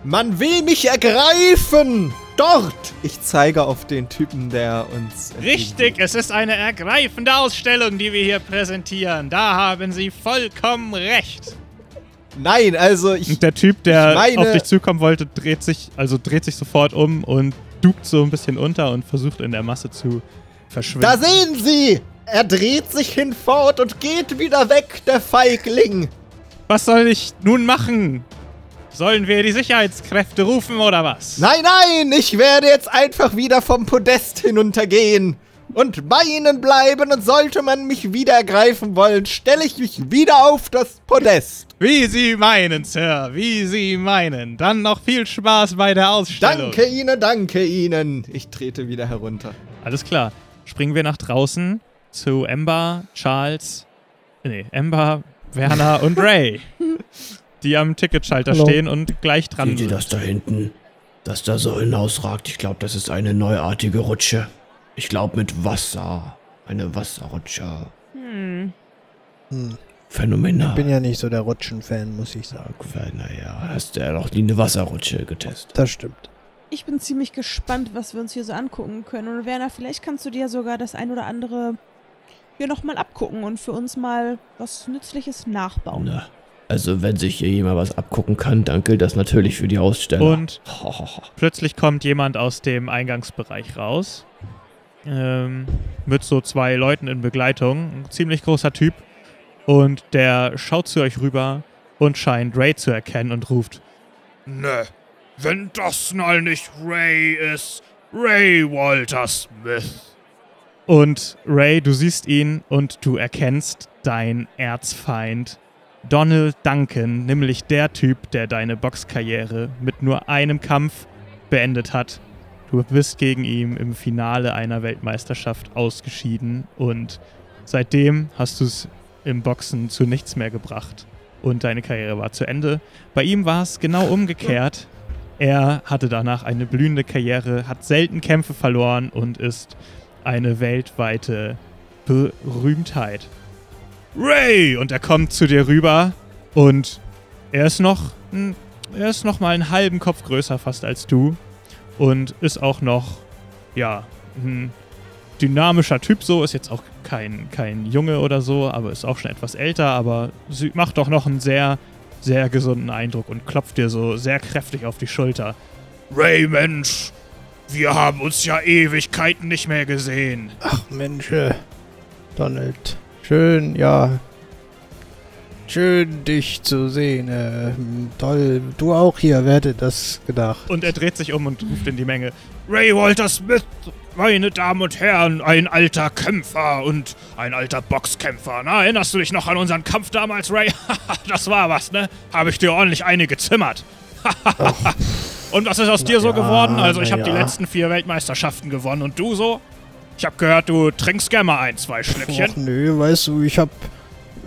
S7: Man will mich ergreifen! dort! Ich zeige auf den Typen, der uns.
S2: Richtig, es ist eine ergreifende Ausstellung, die wir hier präsentieren. Da haben Sie vollkommen recht.
S7: Nein, also ich.
S2: Und der Typ, der
S7: meine-
S2: auf dich zukommen wollte, dreht sich, also dreht sich sofort um und duckt so ein bisschen unter und versucht in der Masse zu verschwinden.
S7: Da sehen Sie! Er dreht sich hinfort und geht wieder weg, der Feigling!
S2: Was soll ich nun machen? Sollen wir die Sicherheitskräfte rufen oder was?
S7: Nein, nein, ich werde jetzt einfach wieder vom Podest hinuntergehen. Und bei Ihnen bleiben und sollte man mich wieder ergreifen wollen, stelle ich mich wieder auf das Podest.
S2: Wie Sie meinen, Sir, wie Sie meinen. Dann noch viel Spaß bei der Ausstellung.
S7: Danke Ihnen, danke Ihnen. Ich trete wieder herunter.
S2: Alles klar. Springen wir nach draußen zu Ember, Charles, nee, Ember, Werner und Ray, die am Ticketschalter
S6: Hallo.
S2: stehen und gleich dran
S4: Seht ihr
S2: sind.
S4: das da hinten? Das da so hinausragt? Ich glaube, das ist eine neuartige Rutsche. Ich glaube mit Wasser. Eine Wasserrutsche.
S5: Hm.
S6: Hm.
S4: Phänomenal.
S6: Ich bin ja nicht so der Rutschen-Fan, muss ich sagen.
S4: Naja, hast du ja noch nie eine Wasserrutsche getestet.
S6: Das stimmt.
S5: Ich bin ziemlich gespannt, was wir uns hier so angucken können. Und Werner, vielleicht kannst du dir sogar das ein oder andere hier nochmal abgucken und für uns mal was Nützliches nachbauen.
S4: Na, also wenn sich hier jemand was abgucken kann, dann gilt das natürlich für die Aussteller.
S2: Und plötzlich kommt jemand aus dem Eingangsbereich raus. Ähm, mit so zwei Leuten in Begleitung. Ein ziemlich großer Typ. Und der schaut zu euch rüber und scheint Ray zu erkennen und ruft:
S9: Ne, wenn das mal nicht Ray ist. Ray Walter Smith.
S2: Und Ray, du siehst ihn und du erkennst deinen Erzfeind Donald Duncan, nämlich der Typ, der deine Boxkarriere mit nur einem Kampf beendet hat. Du bist gegen ihn im Finale einer Weltmeisterschaft ausgeschieden und seitdem hast du es im Boxen zu nichts mehr gebracht und deine Karriere war zu Ende. Bei ihm war es genau umgekehrt. Er hatte danach eine blühende Karriere, hat selten Kämpfe verloren und ist eine weltweite Berühmtheit. Ray! Und er kommt zu dir rüber und er ist noch, er ist noch mal einen halben Kopf größer fast als du und ist auch noch, ja, ein dynamischer Typ so, ist jetzt auch kein, kein Junge oder so, aber ist auch schon etwas älter, aber sie macht doch noch einen sehr, sehr gesunden Eindruck und klopft dir so sehr kräftig auf die Schulter.
S9: Ray, Mensch, wir haben uns ja Ewigkeiten nicht mehr gesehen.
S6: Ach Mensch, äh, Donald. Schön, ja. Schön, dich zu sehen. Äh, toll. Du auch hier, wer hätte das gedacht?
S2: Und er dreht sich um und ruft in die Menge.
S9: Ray Walter Smith, meine Damen und Herren, ein alter Kämpfer und ein alter Boxkämpfer. Na, erinnerst du dich noch an unseren Kampf damals, Ray? das war was, ne? Habe ich dir ordentlich eine gezimmert. und was ist aus dir so
S6: ja,
S9: geworden? Also, ich habe die
S6: ja.
S9: letzten vier Weltmeisterschaften gewonnen und du so? Ich habe gehört, du trinkst gerne mal ein, zwei Schlückchen.
S6: Ach nö, weißt du, ich hab,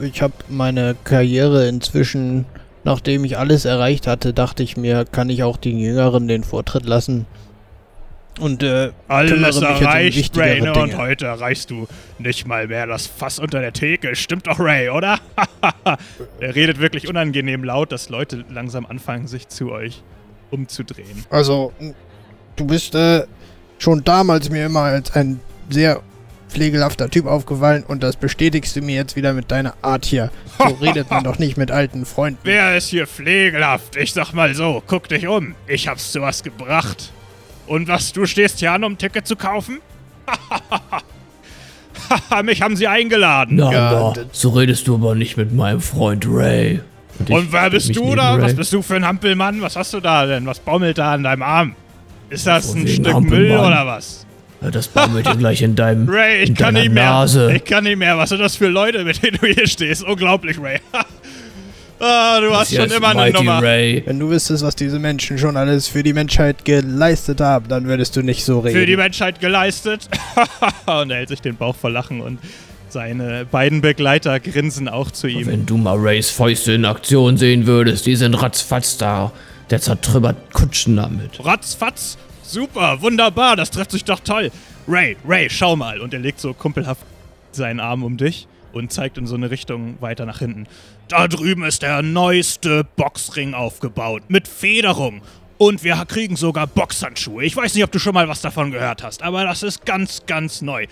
S6: ich hab meine Karriere inzwischen, nachdem ich alles erreicht hatte, dachte ich mir, kann ich auch den Jüngeren den Vortritt lassen. Und äh,
S9: Alles
S6: um
S9: erreicht, Ray, ne? Und heute erreichst du nicht mal mehr das Fass unter der Theke. Stimmt doch, Ray, oder?
S2: Er redet wirklich unangenehm laut, dass Leute langsam anfangen, sich zu euch umzudrehen.
S6: Also, du bist äh, schon damals mir immer als ein sehr pflegelhafter Typ aufgefallen und das bestätigst du mir jetzt wieder mit deiner Art hier. So redet man doch nicht mit alten Freunden.
S9: Wer ist hier pflegelhaft? Ich sag mal so, guck dich um. Ich hab's zu was gebracht. Und was, du stehst hier an, um ein Ticket zu kaufen? Haha, mich haben sie eingeladen.
S4: Na,
S6: Ja,
S4: na, so redest du aber nicht mit meinem Freund Ray. Ich
S9: Und wer bist du da? Was bist du für ein Hampelmann? Was hast du da denn? Was baumelt da an deinem Arm? Ist das ein Stück
S4: Hampelmann.
S9: Müll oder was?
S4: Ja, Das baumelt dir gleich in deinem
S9: Ray, ich
S4: in
S9: kann
S4: deiner
S9: nicht mehr.
S4: Nase.
S9: Ich kann nicht mehr. Was sind das für Leute, mit denen du hier stehst? Unglaublich, Ray. ah, du hast
S4: Bis
S9: schon immer eine Nummer.
S4: Ray.
S6: Wenn du wüsstest, was diese Menschen schon alles für die Menschheit geleistet haben, dann würdest du nicht so reden.
S9: Für die Menschheit geleistet.
S2: und er hält sich den Bauch vor Lachen und seine beiden Begleiter grinsen auch zu ihm.
S4: Wenn du mal Rays Fäuste in Aktion sehen würdest, die sind ratzfatz da. Der zertrümmert Kutschen damit.
S9: Ratzfatz. Super, wunderbar, das trifft sich doch toll.
S2: Ray, Ray, schau mal. Und er legt so kumpelhaft seinen Arm um dich und zeigt in so eine Richtung weiter nach hinten.
S9: Da drüben ist der neueste Boxring aufgebaut. Mit Federung.
S2: Und wir kriegen sogar Boxhandschuhe. Ich weiß nicht, ob du schon mal was davon gehört hast, aber das ist ganz, ganz neu.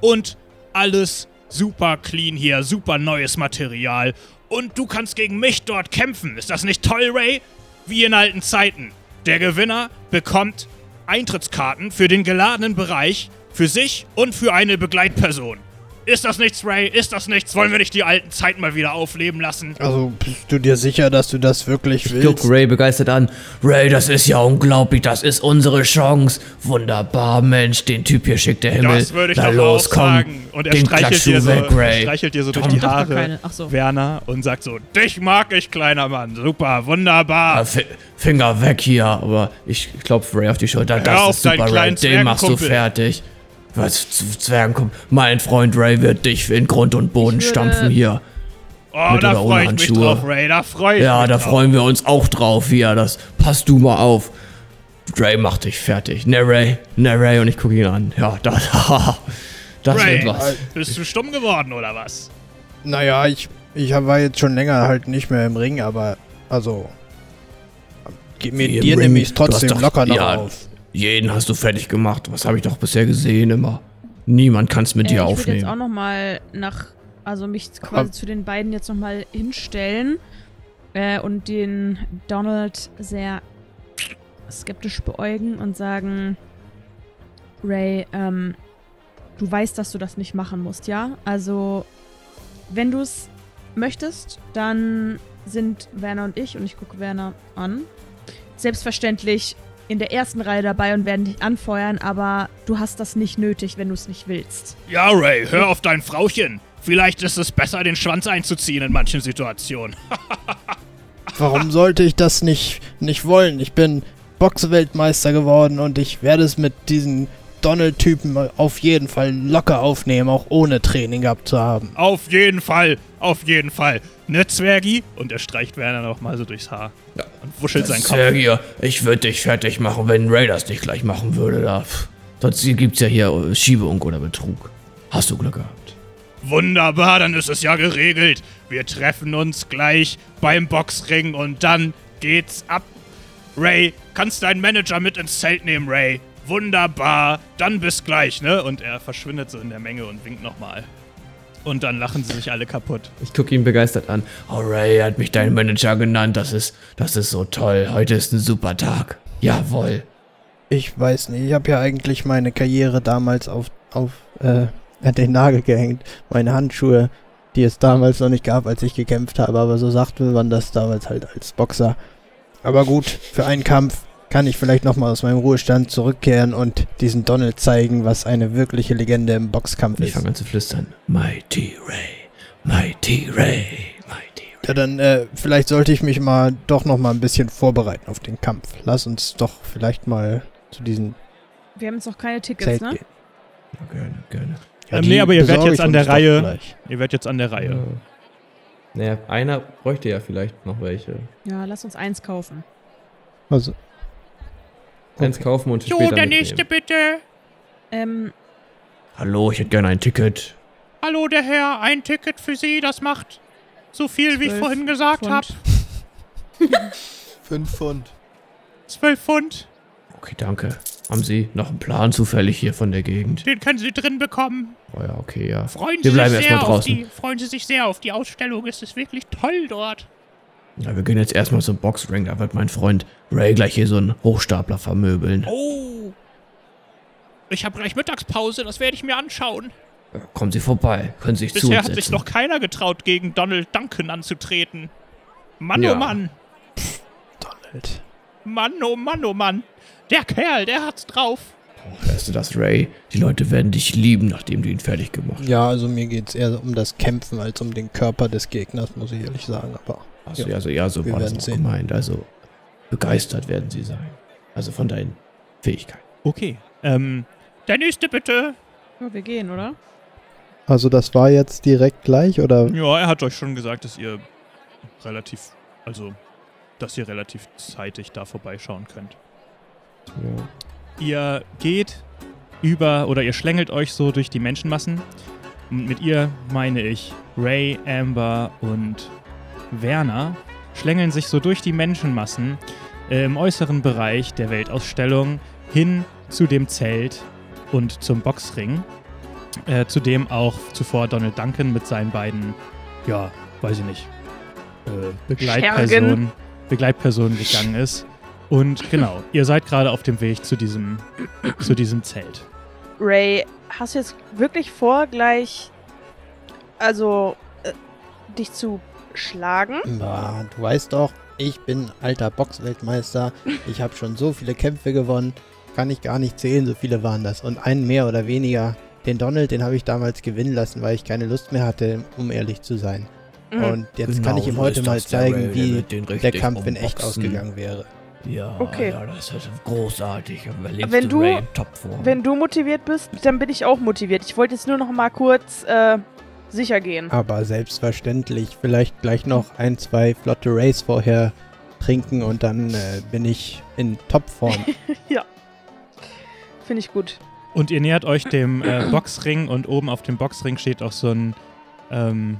S2: Und alles super clean hier, super neues Material. Und du kannst gegen mich dort kämpfen. Ist das nicht toll, Ray? Wie in alten Zeiten. Der Gewinner bekommt Eintrittskarten für den geladenen Bereich, für sich und für eine Begleitperson. Ist das nichts, Ray? Ist das nichts? Wollen wir nicht die alten Zeiten mal wieder aufleben lassen?
S6: Also bist du dir sicher, dass du das wirklich
S4: Ich
S6: willst?
S4: guck Ray begeistert an. Ray, das ist ja unglaublich, das ist unsere Chance. Wunderbar, Mensch, den Typ hier schickt der Himmel.
S2: Das würde ich
S4: Na
S2: doch
S4: los,
S2: auch
S4: komm.
S2: sagen. Und er
S4: den
S2: streichelt dir, so,
S4: weg, Ray.
S2: streichelt dir so durch
S4: Komm.
S2: die Haare,
S5: so.
S2: Werner, und sagt so, dich mag ich, kleiner Mann. Super, wunderbar.
S4: Fi- Finger weg hier, aber ich klopf Ray auf die Schulter.
S2: Hör
S4: Das
S2: auf,
S4: ist super, Ray. Den machst du fertig. Was, Z- Zwergenkumpel? Mein Freund Ray wird dich in Grund und Boden stampfen hier.
S2: Oh,
S4: Mit
S2: da freue ich mich
S4: Handschuhe.
S2: drauf, Ray. Da freue ich
S4: Ja,
S2: mich
S4: da
S2: drauf.
S4: freuen wir uns auch drauf hier. Das passt du mal auf. Ray macht dich fertig. Ne, Ray? Ne, Ray? Und ich gucke ihn an. Ja, das, das
S2: Ray,
S4: wird was.
S2: bist du stumm geworden, oder was?
S6: Naja, ich, ich war jetzt schon länger halt nicht mehr im Ring, aber also. Mit
S4: Wie im
S6: dir
S4: Ring?
S6: nehme ich es
S4: Du hast
S6: trotzdem
S4: doch-
S6: locker noch
S4: ja,
S6: auf.
S4: Jeden hast du fertig gemacht. Was habe ich doch bisher gesehen immer. Niemand kann es mit
S5: Äh,
S4: dir
S5: ich würde jetzt auch
S4: aufnehmen.
S5: noch mal nach, also mich quasi zu den beiden jetzt noch mal hinstellen äh, und den Donald sehr skeptisch beäugen und sagen, Ray, ähm, du weißt, dass du das nicht machen musst, ja? Also, wenn du es möchtest, dann sind Werner und ich, und ich gucke Werner an, selbstverständlich in der ersten Reihe dabei und werden dich anfeuern, aber du hast das nicht nötig, wenn du es nicht willst.
S2: Ja, Ray, hör auf dein Frauchen. Vielleicht ist es besser, den Schwanz einzuziehen in manchen Situationen.
S6: Warum sollte ich das nicht, nicht wollen? Ich bin Boxweltmeister geworden und ich werde es mit diesen Donald-Typen auf jeden Fall locker aufnehmen, auch ohne Training gehabt zu haben.
S2: Auf jeden Fall, auf jeden Fall. Ne, Zwergi? Und er streicht Werner noch mal so durchs Haar.
S4: Ja.
S2: Und wuschelt seinen Kopf.
S4: Sergio, ich würde dich fertig machen, wenn Ray das nicht gleich machen würde. Da. Sonst gibt's ja hier äh, Schiebung oder Betrug. Hast du Glück gehabt.
S2: Wunderbar, dann ist es ja geregelt. Wir treffen uns gleich beim Boxring und dann geht's ab. Ray, kannst deinen Manager mit ins Zelt nehmen, Ray. Wunderbar, dann bis gleich, ne? Und er verschwindet so in der Menge und winkt nochmal. Und dann lachen sie sich alle kaputt.
S4: Ich gucke ihn begeistert an. Oh, Ray hat mich dein Manager genannt. Das ist, das ist so toll. Heute ist ein super Tag. Jawohl.
S6: Ich weiß nicht, ich habe ja eigentlich meine Karriere damals auf, auf äh, an den Nagel gehängt. Meine Handschuhe, die es damals noch nicht gab, als ich gekämpft habe, aber so sagte man das damals halt als Boxer. Aber gut, für einen Kampf kann ich vielleicht nochmal aus meinem Ruhestand zurückkehren und diesen Donald zeigen, was eine wirkliche Legende im Boxkampf
S4: Ich
S6: ist.
S4: fange an zu flüstern. Mighty Ray. Mighty Ray. Mighty Ray.
S6: Ja, dann äh, vielleicht sollte ich mich mal doch nochmal ein bisschen vorbereiten auf den Kampf. Lass uns doch vielleicht mal zu diesem
S5: Wir haben jetzt noch keine Tickets,
S6: Zelt
S5: ne?
S6: gehen.
S4: Ja, gerne, gerne.
S10: Ähm,
S6: die
S10: nee, aber ihr werdet jetzt
S6: ich
S10: an der Reihe. Ihr werdet jetzt an der Reihe.
S11: Ja. Naja, einer bräuchte ja vielleicht noch welche.
S5: Ja, lass uns eins kaufen.
S6: Also,
S11: Eins
S6: Okay.
S11: kaufen und
S2: Jo,
S11: später
S2: der
S11: mitnehmen.
S2: nächste bitte.
S5: Ähm,
S4: Hallo, ich hätte gerne ein Ticket.
S2: Hallo, der Herr, ein Ticket für Sie, das macht so viel, wie ich vorhin gesagt habe.
S7: Fünf Pfund.
S2: Zwölf Pfund,
S4: Okay, danke. Haben Sie noch einen Plan zufällig hier von der Gegend?
S2: den können Sie drin bekommen.
S4: Oh ja, okay, ja.
S2: Freuen
S4: Wir
S2: Sie
S4: bleiben
S2: sich
S4: erstmal
S2: sehr auf
S4: draußen.
S2: die, freuen Sie sich sehr auf die Ausstellung. Es ist wirklich toll dort.
S4: Ja, wir gehen jetzt erstmal zum Boxring. Da wird mein Freund Ray gleich hier so einen Hochstapler vermöbeln.
S2: Oh. Ich habe gleich Mittagspause, das werde ich mir anschauen.
S4: Ja, Kommen Sie vorbei. Können Sie sich zu
S2: Bisher hat sich noch keiner getraut, gegen Donald Duncan anzutreten. Mann,
S4: Ja.
S2: oh Mann.
S6: Donald.
S2: Mann, oh Mann, oh Mann. Der Kerl, der hat's drauf.
S4: Weißt du das, Ray? Die Leute werden dich lieben, nachdem du ihn fertig gemacht hast.
S6: Ja, also mir geht es eher um das Kämpfen als um den Körper des Gegners, muss ich ehrlich sagen. Aber
S4: Also,
S6: Ja.
S4: ja, also, ja, so
S6: Wir
S4: war das
S6: sehen.
S4: gemeint. Also, begeistert werden sie sein. Also von deinen Fähigkeiten.
S10: Okay. Ähm,
S2: Der nächste bitte.
S5: ja, wir gehen, oder?
S6: also das war jetzt direkt gleich oder?
S10: ja, er hat euch schon gesagt, dass ihr relativ, also, dass ihr relativ zeitig da vorbeischauen könnt.
S11: Ja.
S10: Ihr geht über oder ihr schlängelt euch so durch die Menschenmassen. Und mit ihr meine ich Ray, Amber und Werner schlängeln sich so durch die Menschenmassen
S2: äh, im äußeren Bereich der Weltausstellung hin zu dem Zelt und zum Boxring, äh, zu dem auch zuvor Donald Duncan mit seinen beiden, ja, weiß ich nicht, äh, Begleitpersonen, Begleitpersonen gegangen ist. Und genau, ihr seid gerade auf dem Weg zu diesem, zu diesem Zelt.
S8: Ray, hast du jetzt wirklich vor, gleich, also, äh, dich zu schlagen?
S6: Na, du weißt doch, ich bin alter Boxweltmeister. Ich habe schon so viele Kämpfe gewonnen. Kann ich gar nicht zählen, so viele waren das. Und einen mehr oder weniger. Den Donald, den habe ich damals gewinnen lassen, weil ich keine Lust mehr hatte, um ehrlich zu sein.
S8: Mhm.
S6: Und jetzt
S4: Genau
S6: kann ich ihm
S4: so
S6: heute mal
S4: der
S6: zeigen,
S4: der
S6: wie der
S4: richtig
S6: Kampf in echt ausgegangen wäre.
S4: Ja,
S8: Okay.
S4: ja, das ist großartig.
S8: Wenn du-
S4: Ray in Topform.
S8: Wenn du motiviert bist, dann bin ich auch motiviert. Ich wollte jetzt nur noch mal kurz äh, sicher gehen.
S6: Aber selbstverständlich, vielleicht gleich noch ein, zwei flotte Rays vorher trinken und dann äh, bin ich in Topform.
S8: Finde ich gut.
S2: Und ihr nähert euch dem äh, Boxring und oben auf dem Boxring steht auch so ein ähm,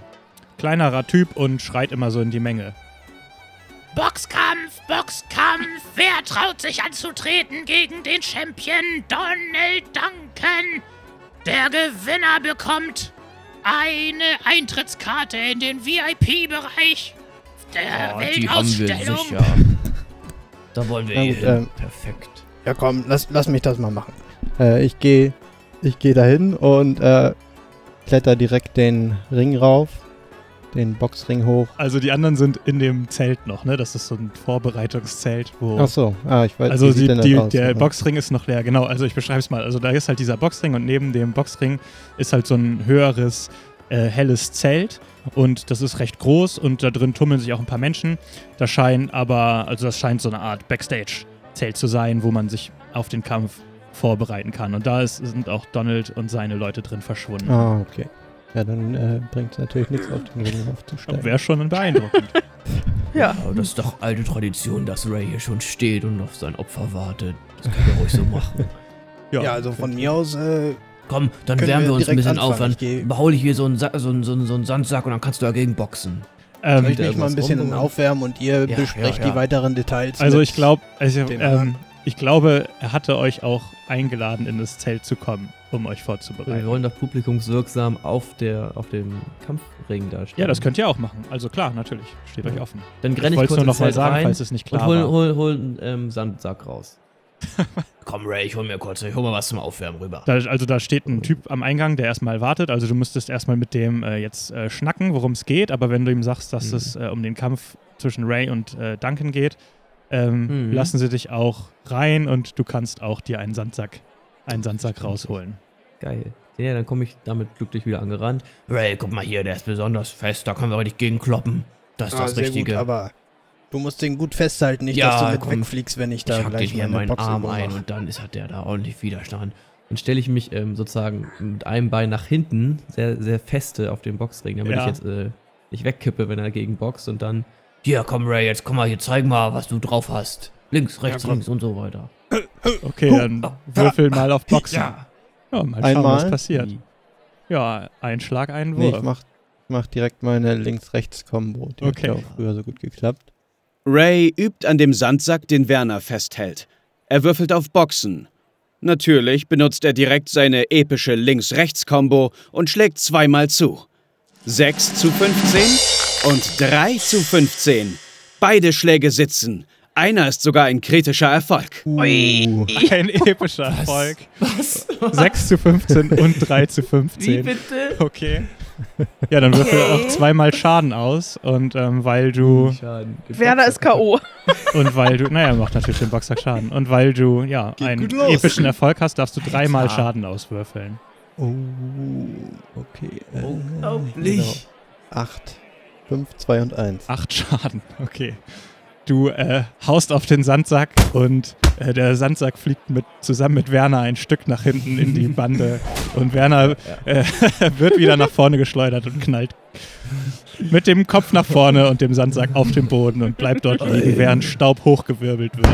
S2: kleinerer Typ und schreit immer so in die Menge.
S9: Boxkampf, Boxkampf. Wer traut sich anzutreten gegen den Champion Donald Duncan? Der Gewinner bekommt eine Eintrittskarte in den VIP-Bereich der
S4: Oh, die haben wir
S9: Weltausstellung.
S4: Da wollen wir hier
S6: gut,
S4: hin.
S6: ähm,
S4: Perfekt.
S6: ja komm, lass, lass mich das mal machen. Äh, ich gehe ich geh dahin und äh, kletter direkt den Ring rauf, den Boxring hoch.
S2: Also die anderen sind in dem Zelt noch, ne? Das ist so ein Vorbereitungszelt, wo.
S6: Ach so, ah, ich weiß
S2: Also die, die,
S6: aus?
S2: der
S6: Ja.
S2: Boxring ist noch leer, genau. Also ich beschreibe es mal. Also da ist halt dieser Boxring und neben dem Boxring ist halt so ein höheres, äh, helles Zelt. Und das ist recht groß und da drin tummeln sich auch ein paar Menschen. Das scheint aber, also das scheint so eine Art Backstage-Zelt zu sein, wo man sich auf den Kampf vorbereiten kann. Und da ist, sind auch Donald und seine Leute drin verschwunden.
S6: Ah, okay. Ja, dann äh, bringt es natürlich nichts, auf den Ring aufzustellen.
S2: Wäre schon beeindruckend.
S8: Ja.
S4: Aber das ist doch alte Tradition, dass Ray hier schon steht und auf sein Opfer wartet. Das können wir ruhig so machen.
S6: Ja, also von mir aus, äh,
S4: Komm, dann wärmen
S6: wir
S4: wir uns ein bisschen
S6: anfangen.
S4: aufwärmen.
S6: Ich geh-
S4: Behau dich hier so einen, Sa so, einen, so, einen, so einen Sandsack und dann kannst du dagegen boxen.
S2: ähm,
S6: soll ich mich mal ein bisschen
S4: rumgeworfen?
S6: aufwärmen und ihr
S4: Ja,
S6: besprecht
S4: ja, ja.
S6: die weiteren Details.
S2: Also ich glaube, also, ähm, ich glaube, er hatte euch auch eingeladen, in das Zelt zu kommen, um euch
S12: Wir
S2: vorzubereiten.
S12: wollen doch publikumswirksam auf, der, auf dem Kampfring da stehen.
S2: Ja, das könnt ihr auch machen. Also klar, natürlich. Steht euch offen.
S12: Dann
S2: Ich
S12: renne ich
S2: wollte es
S12: kurz
S2: nur noch mal sagen,
S12: rein
S2: falls es nicht klar
S12: und hol,
S2: war.
S12: hol, hol einen ähm, Sandsack raus.
S4: Komm, Ray, ich hol mir kurz, ich hol mal was zum Aufwärmen rüber.
S2: Da, also da steht ein Typ am Eingang, der erstmal wartet. Also du müsstest erstmal mit dem äh, jetzt äh, schnacken, worum es geht. Aber wenn du ihm sagst, dass
S12: Mhm.
S2: es äh, um den Kampf zwischen Ray und äh, Duncan geht, ähm,
S12: Mhm.
S2: lassen sie dich auch rein und du kannst auch dir einen Sandsack, einen Sandsack rausholen.
S12: Geil. Ja, dann komme ich damit glücklich wieder angerannt.
S4: Ray, guck mal hier, der ist besonders fest, da können wir richtig gegenkloppen. Das ist
S6: ah,
S4: das
S6: sehr
S4: Richtige.
S6: gut, aber du musst den gut festhalten, nicht,
S4: Ja,
S6: dass du mit
S4: komm.
S6: wegfliegst, wenn ich
S4: ich
S6: da
S4: den
S6: gleich
S4: hier in
S6: meine
S4: meinen Arm
S6: Boxübung
S4: ein
S6: mache.
S4: und dann ist, hat der da ordentlich Widerstand.
S12: Dann stelle ich mich ähm, sozusagen mit einem Bein nach hinten, sehr, sehr feste auf dem Boxring, damit
S2: Ja.
S12: ich jetzt äh, nicht wegkippe, wenn er dagegen boxt und dann.
S4: Hier, komm, Ray, jetzt komm mal hier, zeig mal, was du drauf hast. Links, rechts,
S6: komm.
S4: links und so weiter.
S2: Okay, dann würfel mal auf Boxen.
S4: Ja.
S2: Ja, mal schauen,
S6: Einmal?
S2: was passiert. Ja, ein Schlag, ein
S6: Nee,
S2: Wurf.
S6: ich mach, mach direkt meine Links-Rechts-Kombo. Die
S2: Okay.
S6: hat ja auch früher so gut geklappt.
S1: Ray übt an dem Sandsack, den Werner festhält. Er würfelt auf Boxen. Natürlich benutzt er direkt seine epische Links-Rechts-Kombo und schlägt zweimal zu. 6 zu 15 und 3 zu 15. Beide Schläge sitzen. Einer ist sogar ein kritischer Erfolg.
S6: Uh,
S2: Ein epischer Erfolg. Was? 6 zu 15 und 3 zu 15.
S4: bitte?
S2: Okay. Ja, dann würfel auch zweimal Schaden aus und ähm, weil du
S12: Schaden.
S8: Werner ist K.O.
S2: und weil du, naja, macht natürlich den Boxsack Schaden und weil du ja einen
S6: gut los.
S2: epischen Erfolg hast, darfst du dreimal Schaden auswürfeln.
S6: oh, okay. Äh,
S4: Unglaublich.
S6: Acht. Fünf, zwei und eins.
S2: Acht Schaden, okay. Du äh, haust auf den Sandsack und äh, der Sandsack fliegt mit, zusammen mit Werner ein Stück nach hinten in die Bande und Werner äh, wird wieder nach vorne geschleudert und knallt mit dem Kopf nach vorne und dem Sandsack auf dem Boden und bleibt dort liegen, während Staub hochgewirbelt wird.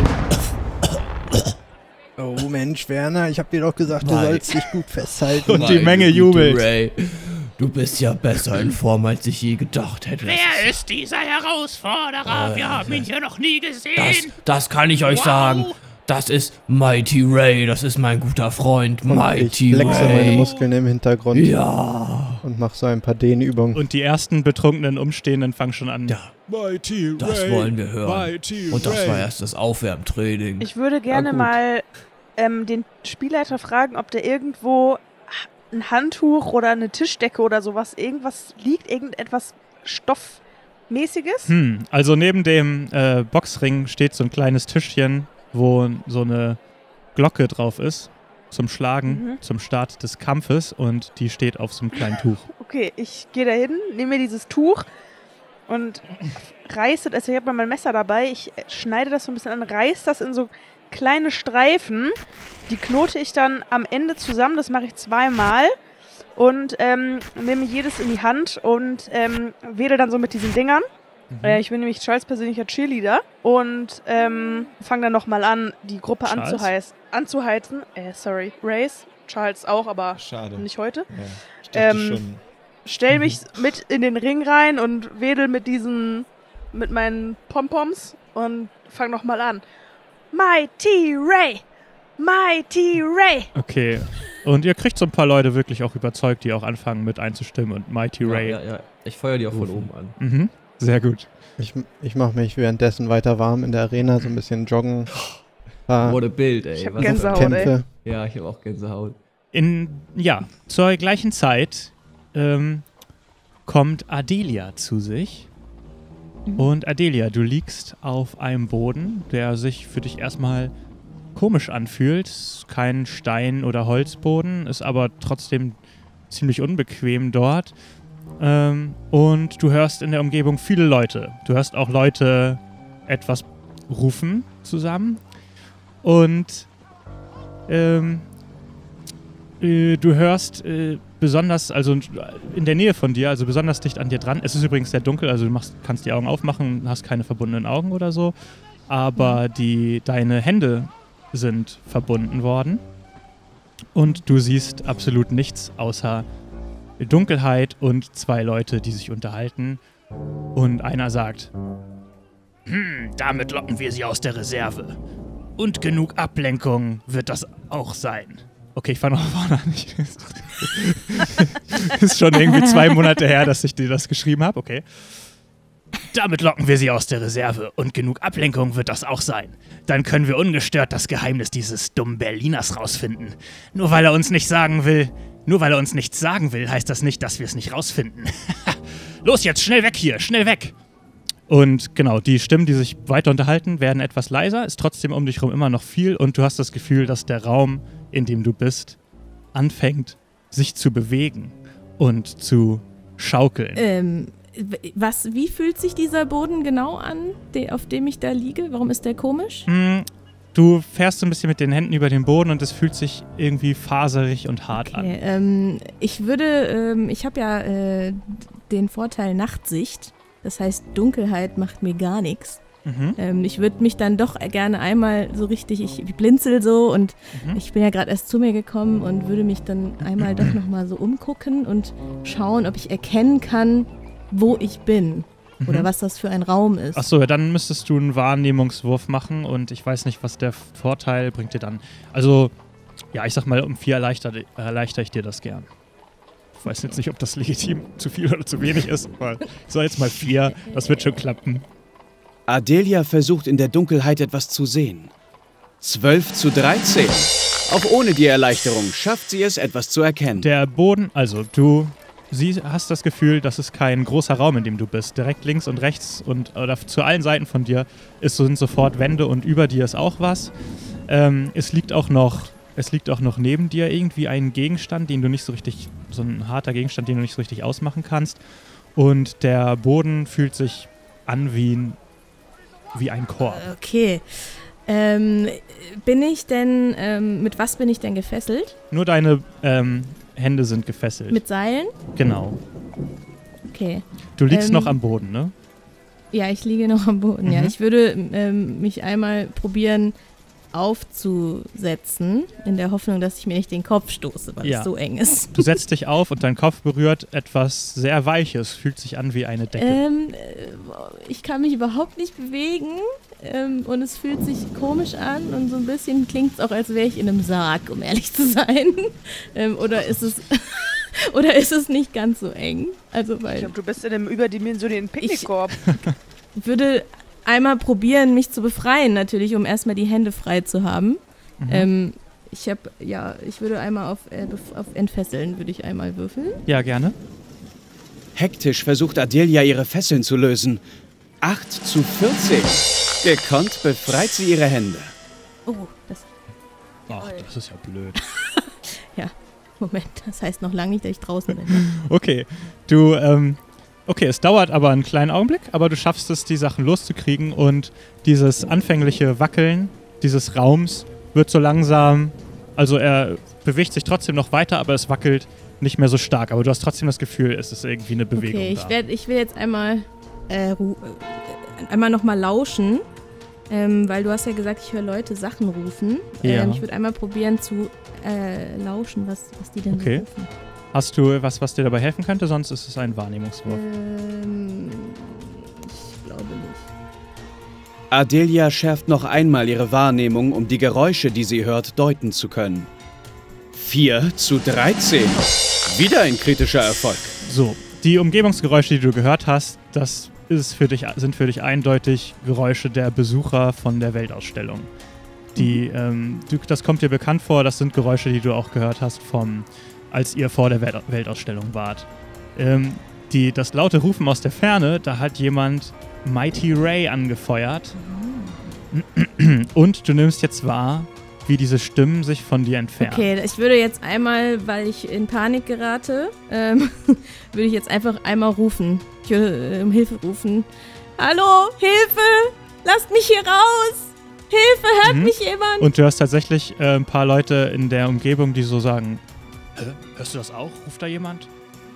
S6: Oh Mensch, Werner, ich hab dir doch gesagt, du
S4: Nein.
S6: sollst dich gut festhalten.
S2: Und die
S4: Meine
S2: Menge jubelt.
S4: Du bist ja besser in Form, als ich je gedacht hätte.
S13: Wer ist dieser Herausforderer? Wir haben ihn hier noch nie gesehen.
S4: Das, das kann ich euch
S13: Wow.
S4: sagen. Das ist Mighty Ray. Das ist mein guter Freund.
S6: Und
S4: Mighty
S6: ich flexe meine
S4: Ray.
S6: Muskeln im Hintergrund
S4: Ja.
S6: und mache so ein paar Dehnübungen.
S2: Und die ersten betrunkenen Umstehenden fangen schon an.
S4: Ja.
S13: Mighty
S4: Das
S13: Ray,
S4: wollen wir hören.
S13: Mighty
S4: Und das war erst das Aufwärmtraining.
S5: Ich würde gerne mal ähm, den Spielleiter fragen, ob der irgendwo ein Handtuch oder eine Tischdecke oder sowas, irgendwas liegt, irgendetwas Stoffmäßiges.
S2: Hm, also neben dem äh, Boxring steht so ein kleines Tischchen, wo so eine Glocke drauf ist zum Schlagen,
S5: Mhm.
S2: zum Start des Kampfes und die steht auf so einem kleinen Tuch.
S5: Okay, ich gehe da hin, nehme mir dieses Tuch und reiße, also ich habe mein Messer dabei, ich schneide das so ein bisschen an, reiße das in so kleine Streifen. Die knote ich dann am Ende zusammen, das mache ich zweimal und ähm, nehme jedes in die Hand und ähm, wedel dann so mit diesen Dingern. Äh, ich bin nämlich Charles persönlicher Cheerleader und ähm, fange dann nochmal an, die Gruppe
S2: Charles?
S5: anzuheizen. Anzuheizen. Äh, sorry, Race. Charles auch, aber
S7: Schade.
S5: nicht heute
S7: Ja. Ich
S5: Ähm, stell mich mit in den Ring rein und wedel mit diesen, mit meinen Pompoms und fang noch mal an. Mighty Ray! Mighty Ray!
S2: Okay. Und ihr kriegt so ein paar Leute wirklich auch überzeugt, die auch anfangen mit einzustimmen und Mighty
S14: Ja,
S2: Ray.
S14: ja, ja. Ich feuer die auch von oben an.
S2: Mhm. Sehr gut.
S6: Ich, ich mache mich währenddessen weiter warm in der Arena, so ein bisschen joggen. Paar
S14: Wurde Bild, ey.
S5: Ich hab
S14: Was-
S5: Gänsehaut.
S6: Kämpfe.
S14: Ja, ich habe auch Gänsehaut.
S2: In, ja, zur gleichen Zeit ähm, kommt Adelia zu sich. Und Adelia, du liegst auf einem Boden, der sich für dich erstmal komisch anfühlt. Kein Stein- oder Holzboden, ist aber trotzdem ziemlich unbequem dort. Ähm, und du hörst in der Umgebung viele Leute. Du hörst auch Leute etwas rufen zusammen. Und ähm, äh, du hörst äh, besonders, also in der Nähe von dir, also besonders dicht an dir dran. Es ist übrigens sehr dunkel, also du machst, kannst die Augen aufmachen, hast keine verbundenen Augen oder so. Aber die, deine Hände sind verbunden worden. Und du siehst absolut nichts außer Dunkelheit und zwei Leute, die sich unterhalten. Und einer sagt,
S13: Hm, damit locken wir sie aus der Reserve. Und genug Ablenkung wird das auch sein.
S2: Okay, ich fange noch vorne an. Ist schon irgendwie zwei Monate her, dass ich dir das geschrieben habe. Okay.
S13: Damit locken wir sie aus der Reserve. Und genug Ablenkung wird das auch sein. Dann können wir ungestört das Geheimnis dieses dummen Berliners rausfinden. Nur weil er uns nicht sagen will, nur weil er uns nichts sagen will, heißt das nicht, dass wir es nicht rausfinden. Los jetzt, schnell weg hier, schnell weg.
S2: Und genau, die Stimmen, die sich weiter unterhalten, werden etwas leiser, ist trotzdem um dich herum immer noch viel und du hast das Gefühl, dass der Raum, in dem du bist, anfängt, sich zu bewegen und zu schaukeln.
S3: Ähm, was, wie fühlt sich dieser Boden genau an, de, auf dem ich da liege? Warum ist der komisch?
S2: Hm, Du fährst so ein bisschen mit den Händen über den Boden und es fühlt sich irgendwie faserig und hart an.
S3: Okay, ähm, ich würde, ähm, ich habe ja äh, den Vorteil Nachtsicht. Das heißt, Dunkelheit macht mir gar nichts.
S2: Mhm.
S3: Ähm, ich würde mich dann doch gerne einmal so richtig, ich, ich blinzel so und
S2: Mhm.
S3: ich bin ja gerade erst zu mir gekommen und würde mich dann einmal doch nochmal so umgucken und schauen, ob ich erkennen kann, wo ich bin oder
S2: Mhm.
S3: was das für ein Raum ist.
S2: Achso, dann müsstest du einen Wahrnehmungswurf machen und ich weiß nicht, was der Vorteil bringt dir dann. Also, ja, ich sag mal, um vier erleichter, erleichter ich dir das gern. Ich weiß jetzt nicht, ob das legitim zu viel oder zu wenig ist, aber ich sag jetzt mal vier, das wird schon klappen.
S1: Adelia versucht in der Dunkelheit etwas zu sehen. 12 zu 13. Auch ohne die Erleichterung schafft sie es, etwas zu erkennen.
S2: Der Boden, also du sie, hast das Gefühl, das ist kein großer Raum, in dem du bist. Direkt links und rechts und oder zu allen Seiten von dir ist, sind sofort Wände und über dir ist auch was. Ähm, es liegt auch noch, es liegt auch noch neben dir irgendwie ein Gegenstand, den du nicht so richtig, so ein harter Gegenstand, den du nicht so richtig ausmachen kannst. Und der Boden fühlt sich an wie ein, wie ein Korb.
S3: Okay. Ähm, bin ich denn, ähm, mit was bin ich denn gefesselt?
S2: Nur deine ähm, Hände sind gefesselt.
S3: Mit Seilen?
S2: genau.
S3: Okay.
S2: Du liegst
S3: Ähm,
S2: noch am Boden, ne?
S3: Ja, ich liege noch am Boden. Ja,
S2: Mhm.
S3: ich würde ähm, mich einmal probieren, aufzusetzen, in der Hoffnung, dass ich mir nicht den Kopf stoße, weil
S2: Ja.
S3: es so eng ist.
S2: Du setzt dich auf und dein Kopf berührt etwas sehr Weiches, fühlt sich an wie eine Decke.
S3: Ähm, äh, ich kann mich überhaupt nicht bewegen ähm, und es fühlt sich komisch an und so ein bisschen klingt es auch, als wäre ich in einem Sarg, um ehrlich zu sein. ähm, oder ist es oder ist es nicht ganz so eng? Also
S8: Ich
S3: weil
S8: glaube, du bist in einem überdimensionierten Picknickkorb.
S3: ich würde einmal probieren, mich zu befreien, natürlich, um erstmal die Hände frei zu haben.
S2: Mhm.
S3: Ähm, ich habe, ja, ich würde einmal auf, äh, auf Entfesseln, würde ich einmal würfeln.
S2: ja, gerne.
S1: Hektisch versucht Adelia ihre Fesseln zu lösen. 8 zu 14. Gekonnt befreit sie ihre Hände.
S3: Oh, das,
S2: Ach, das ist ja blöd.
S3: Moment, das heißt noch lange nicht, dass ich draußen bin.
S2: Okay, du, ähm, okay, es dauert aber einen kleinen Augenblick, aber du schaffst es, die Sachen loszukriegen und dieses anfängliche Wackeln dieses Raums wird so langsam, also er bewegt sich trotzdem noch weiter, aber es wackelt nicht mehr so stark. Aber du hast trotzdem das Gefühl, es ist irgendwie eine Bewegung
S3: Okay, ich, werd, ich will jetzt einmal, äh, äh, einmal nochmal lauschen, ähm, weil du hast ja gesagt, ich höre Leute Sachen rufen.
S2: Ja.
S3: Ähm, ich würde einmal probieren zu äh, lauschen, was, was die denn
S2: Okay.
S3: rufen.
S2: Hast du was, was dir dabei helfen könnte? Sonst ist es ein Wahrnehmungswurf.
S3: Ähm, ich glaube nicht.
S1: Adelia schärft noch einmal ihre Wahrnehmung, um die Geräusche, die sie hört, deuten zu können. 4 zu 13. Wieder ein kritischer Erfolg.
S2: So, die Umgebungsgeräusche, die du gehört hast, das ist für dich, sind für dich eindeutig Geräusche der Besucher von der Weltausstellung. Die, ähm, du, das kommt dir bekannt vor, das sind Geräusche, die du auch gehört hast, vom, als ihr vor der Welt, Weltausstellung wart. Ähm, die, das laute Rufen aus der Ferne, da hat jemand Mighty Ray angefeuert. Und du nimmst jetzt wahr, wie diese Stimmen sich von dir entfernen.
S3: Okay, ich würde jetzt einmal, weil ich in Panik gerate, ähm, würde ich jetzt einfach einmal rufen. Ich würde äh, um Hilfe rufen. Hallo, Hilfe! Lasst mich hier raus! Hilfe, hört
S2: Mhm.
S3: mich jemand!
S2: Und du hörst tatsächlich äh, ein paar Leute in der Umgebung, die so sagen: Hä, Hörst du das auch? Ruft da jemand?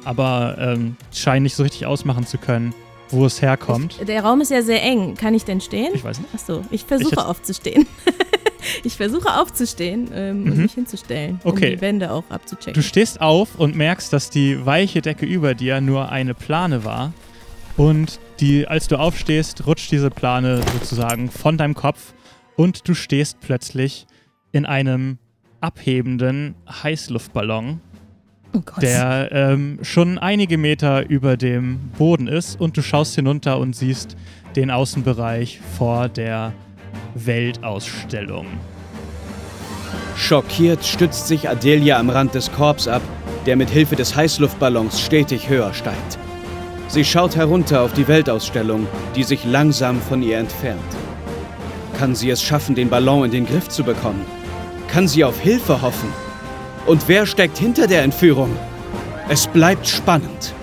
S2: Aber ähm, scheinen nicht so richtig ausmachen zu können, wo es herkommt.
S3: Ich, der Raum ist ja sehr eng. Kann ich denn stehen?
S2: Ich weiß nicht.
S3: Achso, ich versuche
S2: Ich
S3: aufzustehen. ich versuche aufzustehen ähm, und
S2: Mhm.
S3: mich hinzustellen, um
S2: Okay.
S3: die Wände auch abzuchecken.
S2: Du stehst auf und merkst, dass die weiche Decke über dir nur eine Plane war. Und die, als du aufstehst, rutscht diese Plane sozusagen von deinem Kopf und du stehst plötzlich in einem abhebenden Heißluftballon,
S3: oh
S2: der ähm, schon einige Meter über dem Boden ist und du schaust hinunter und siehst den Außenbereich vor der Weltausstellung.
S1: Schockiert stützt sich Adelia am Rand des Korbs ab, der mit Hilfe des Heißluftballons stetig höher steigt. Sie schaut herunter auf die Weltausstellung, die sich langsam von ihr entfernt. Kann sie es schaffen, den Ballon in den Griff zu bekommen? Kann sie auf Hilfe hoffen? Und wer steckt hinter der Entführung? Es bleibt spannend.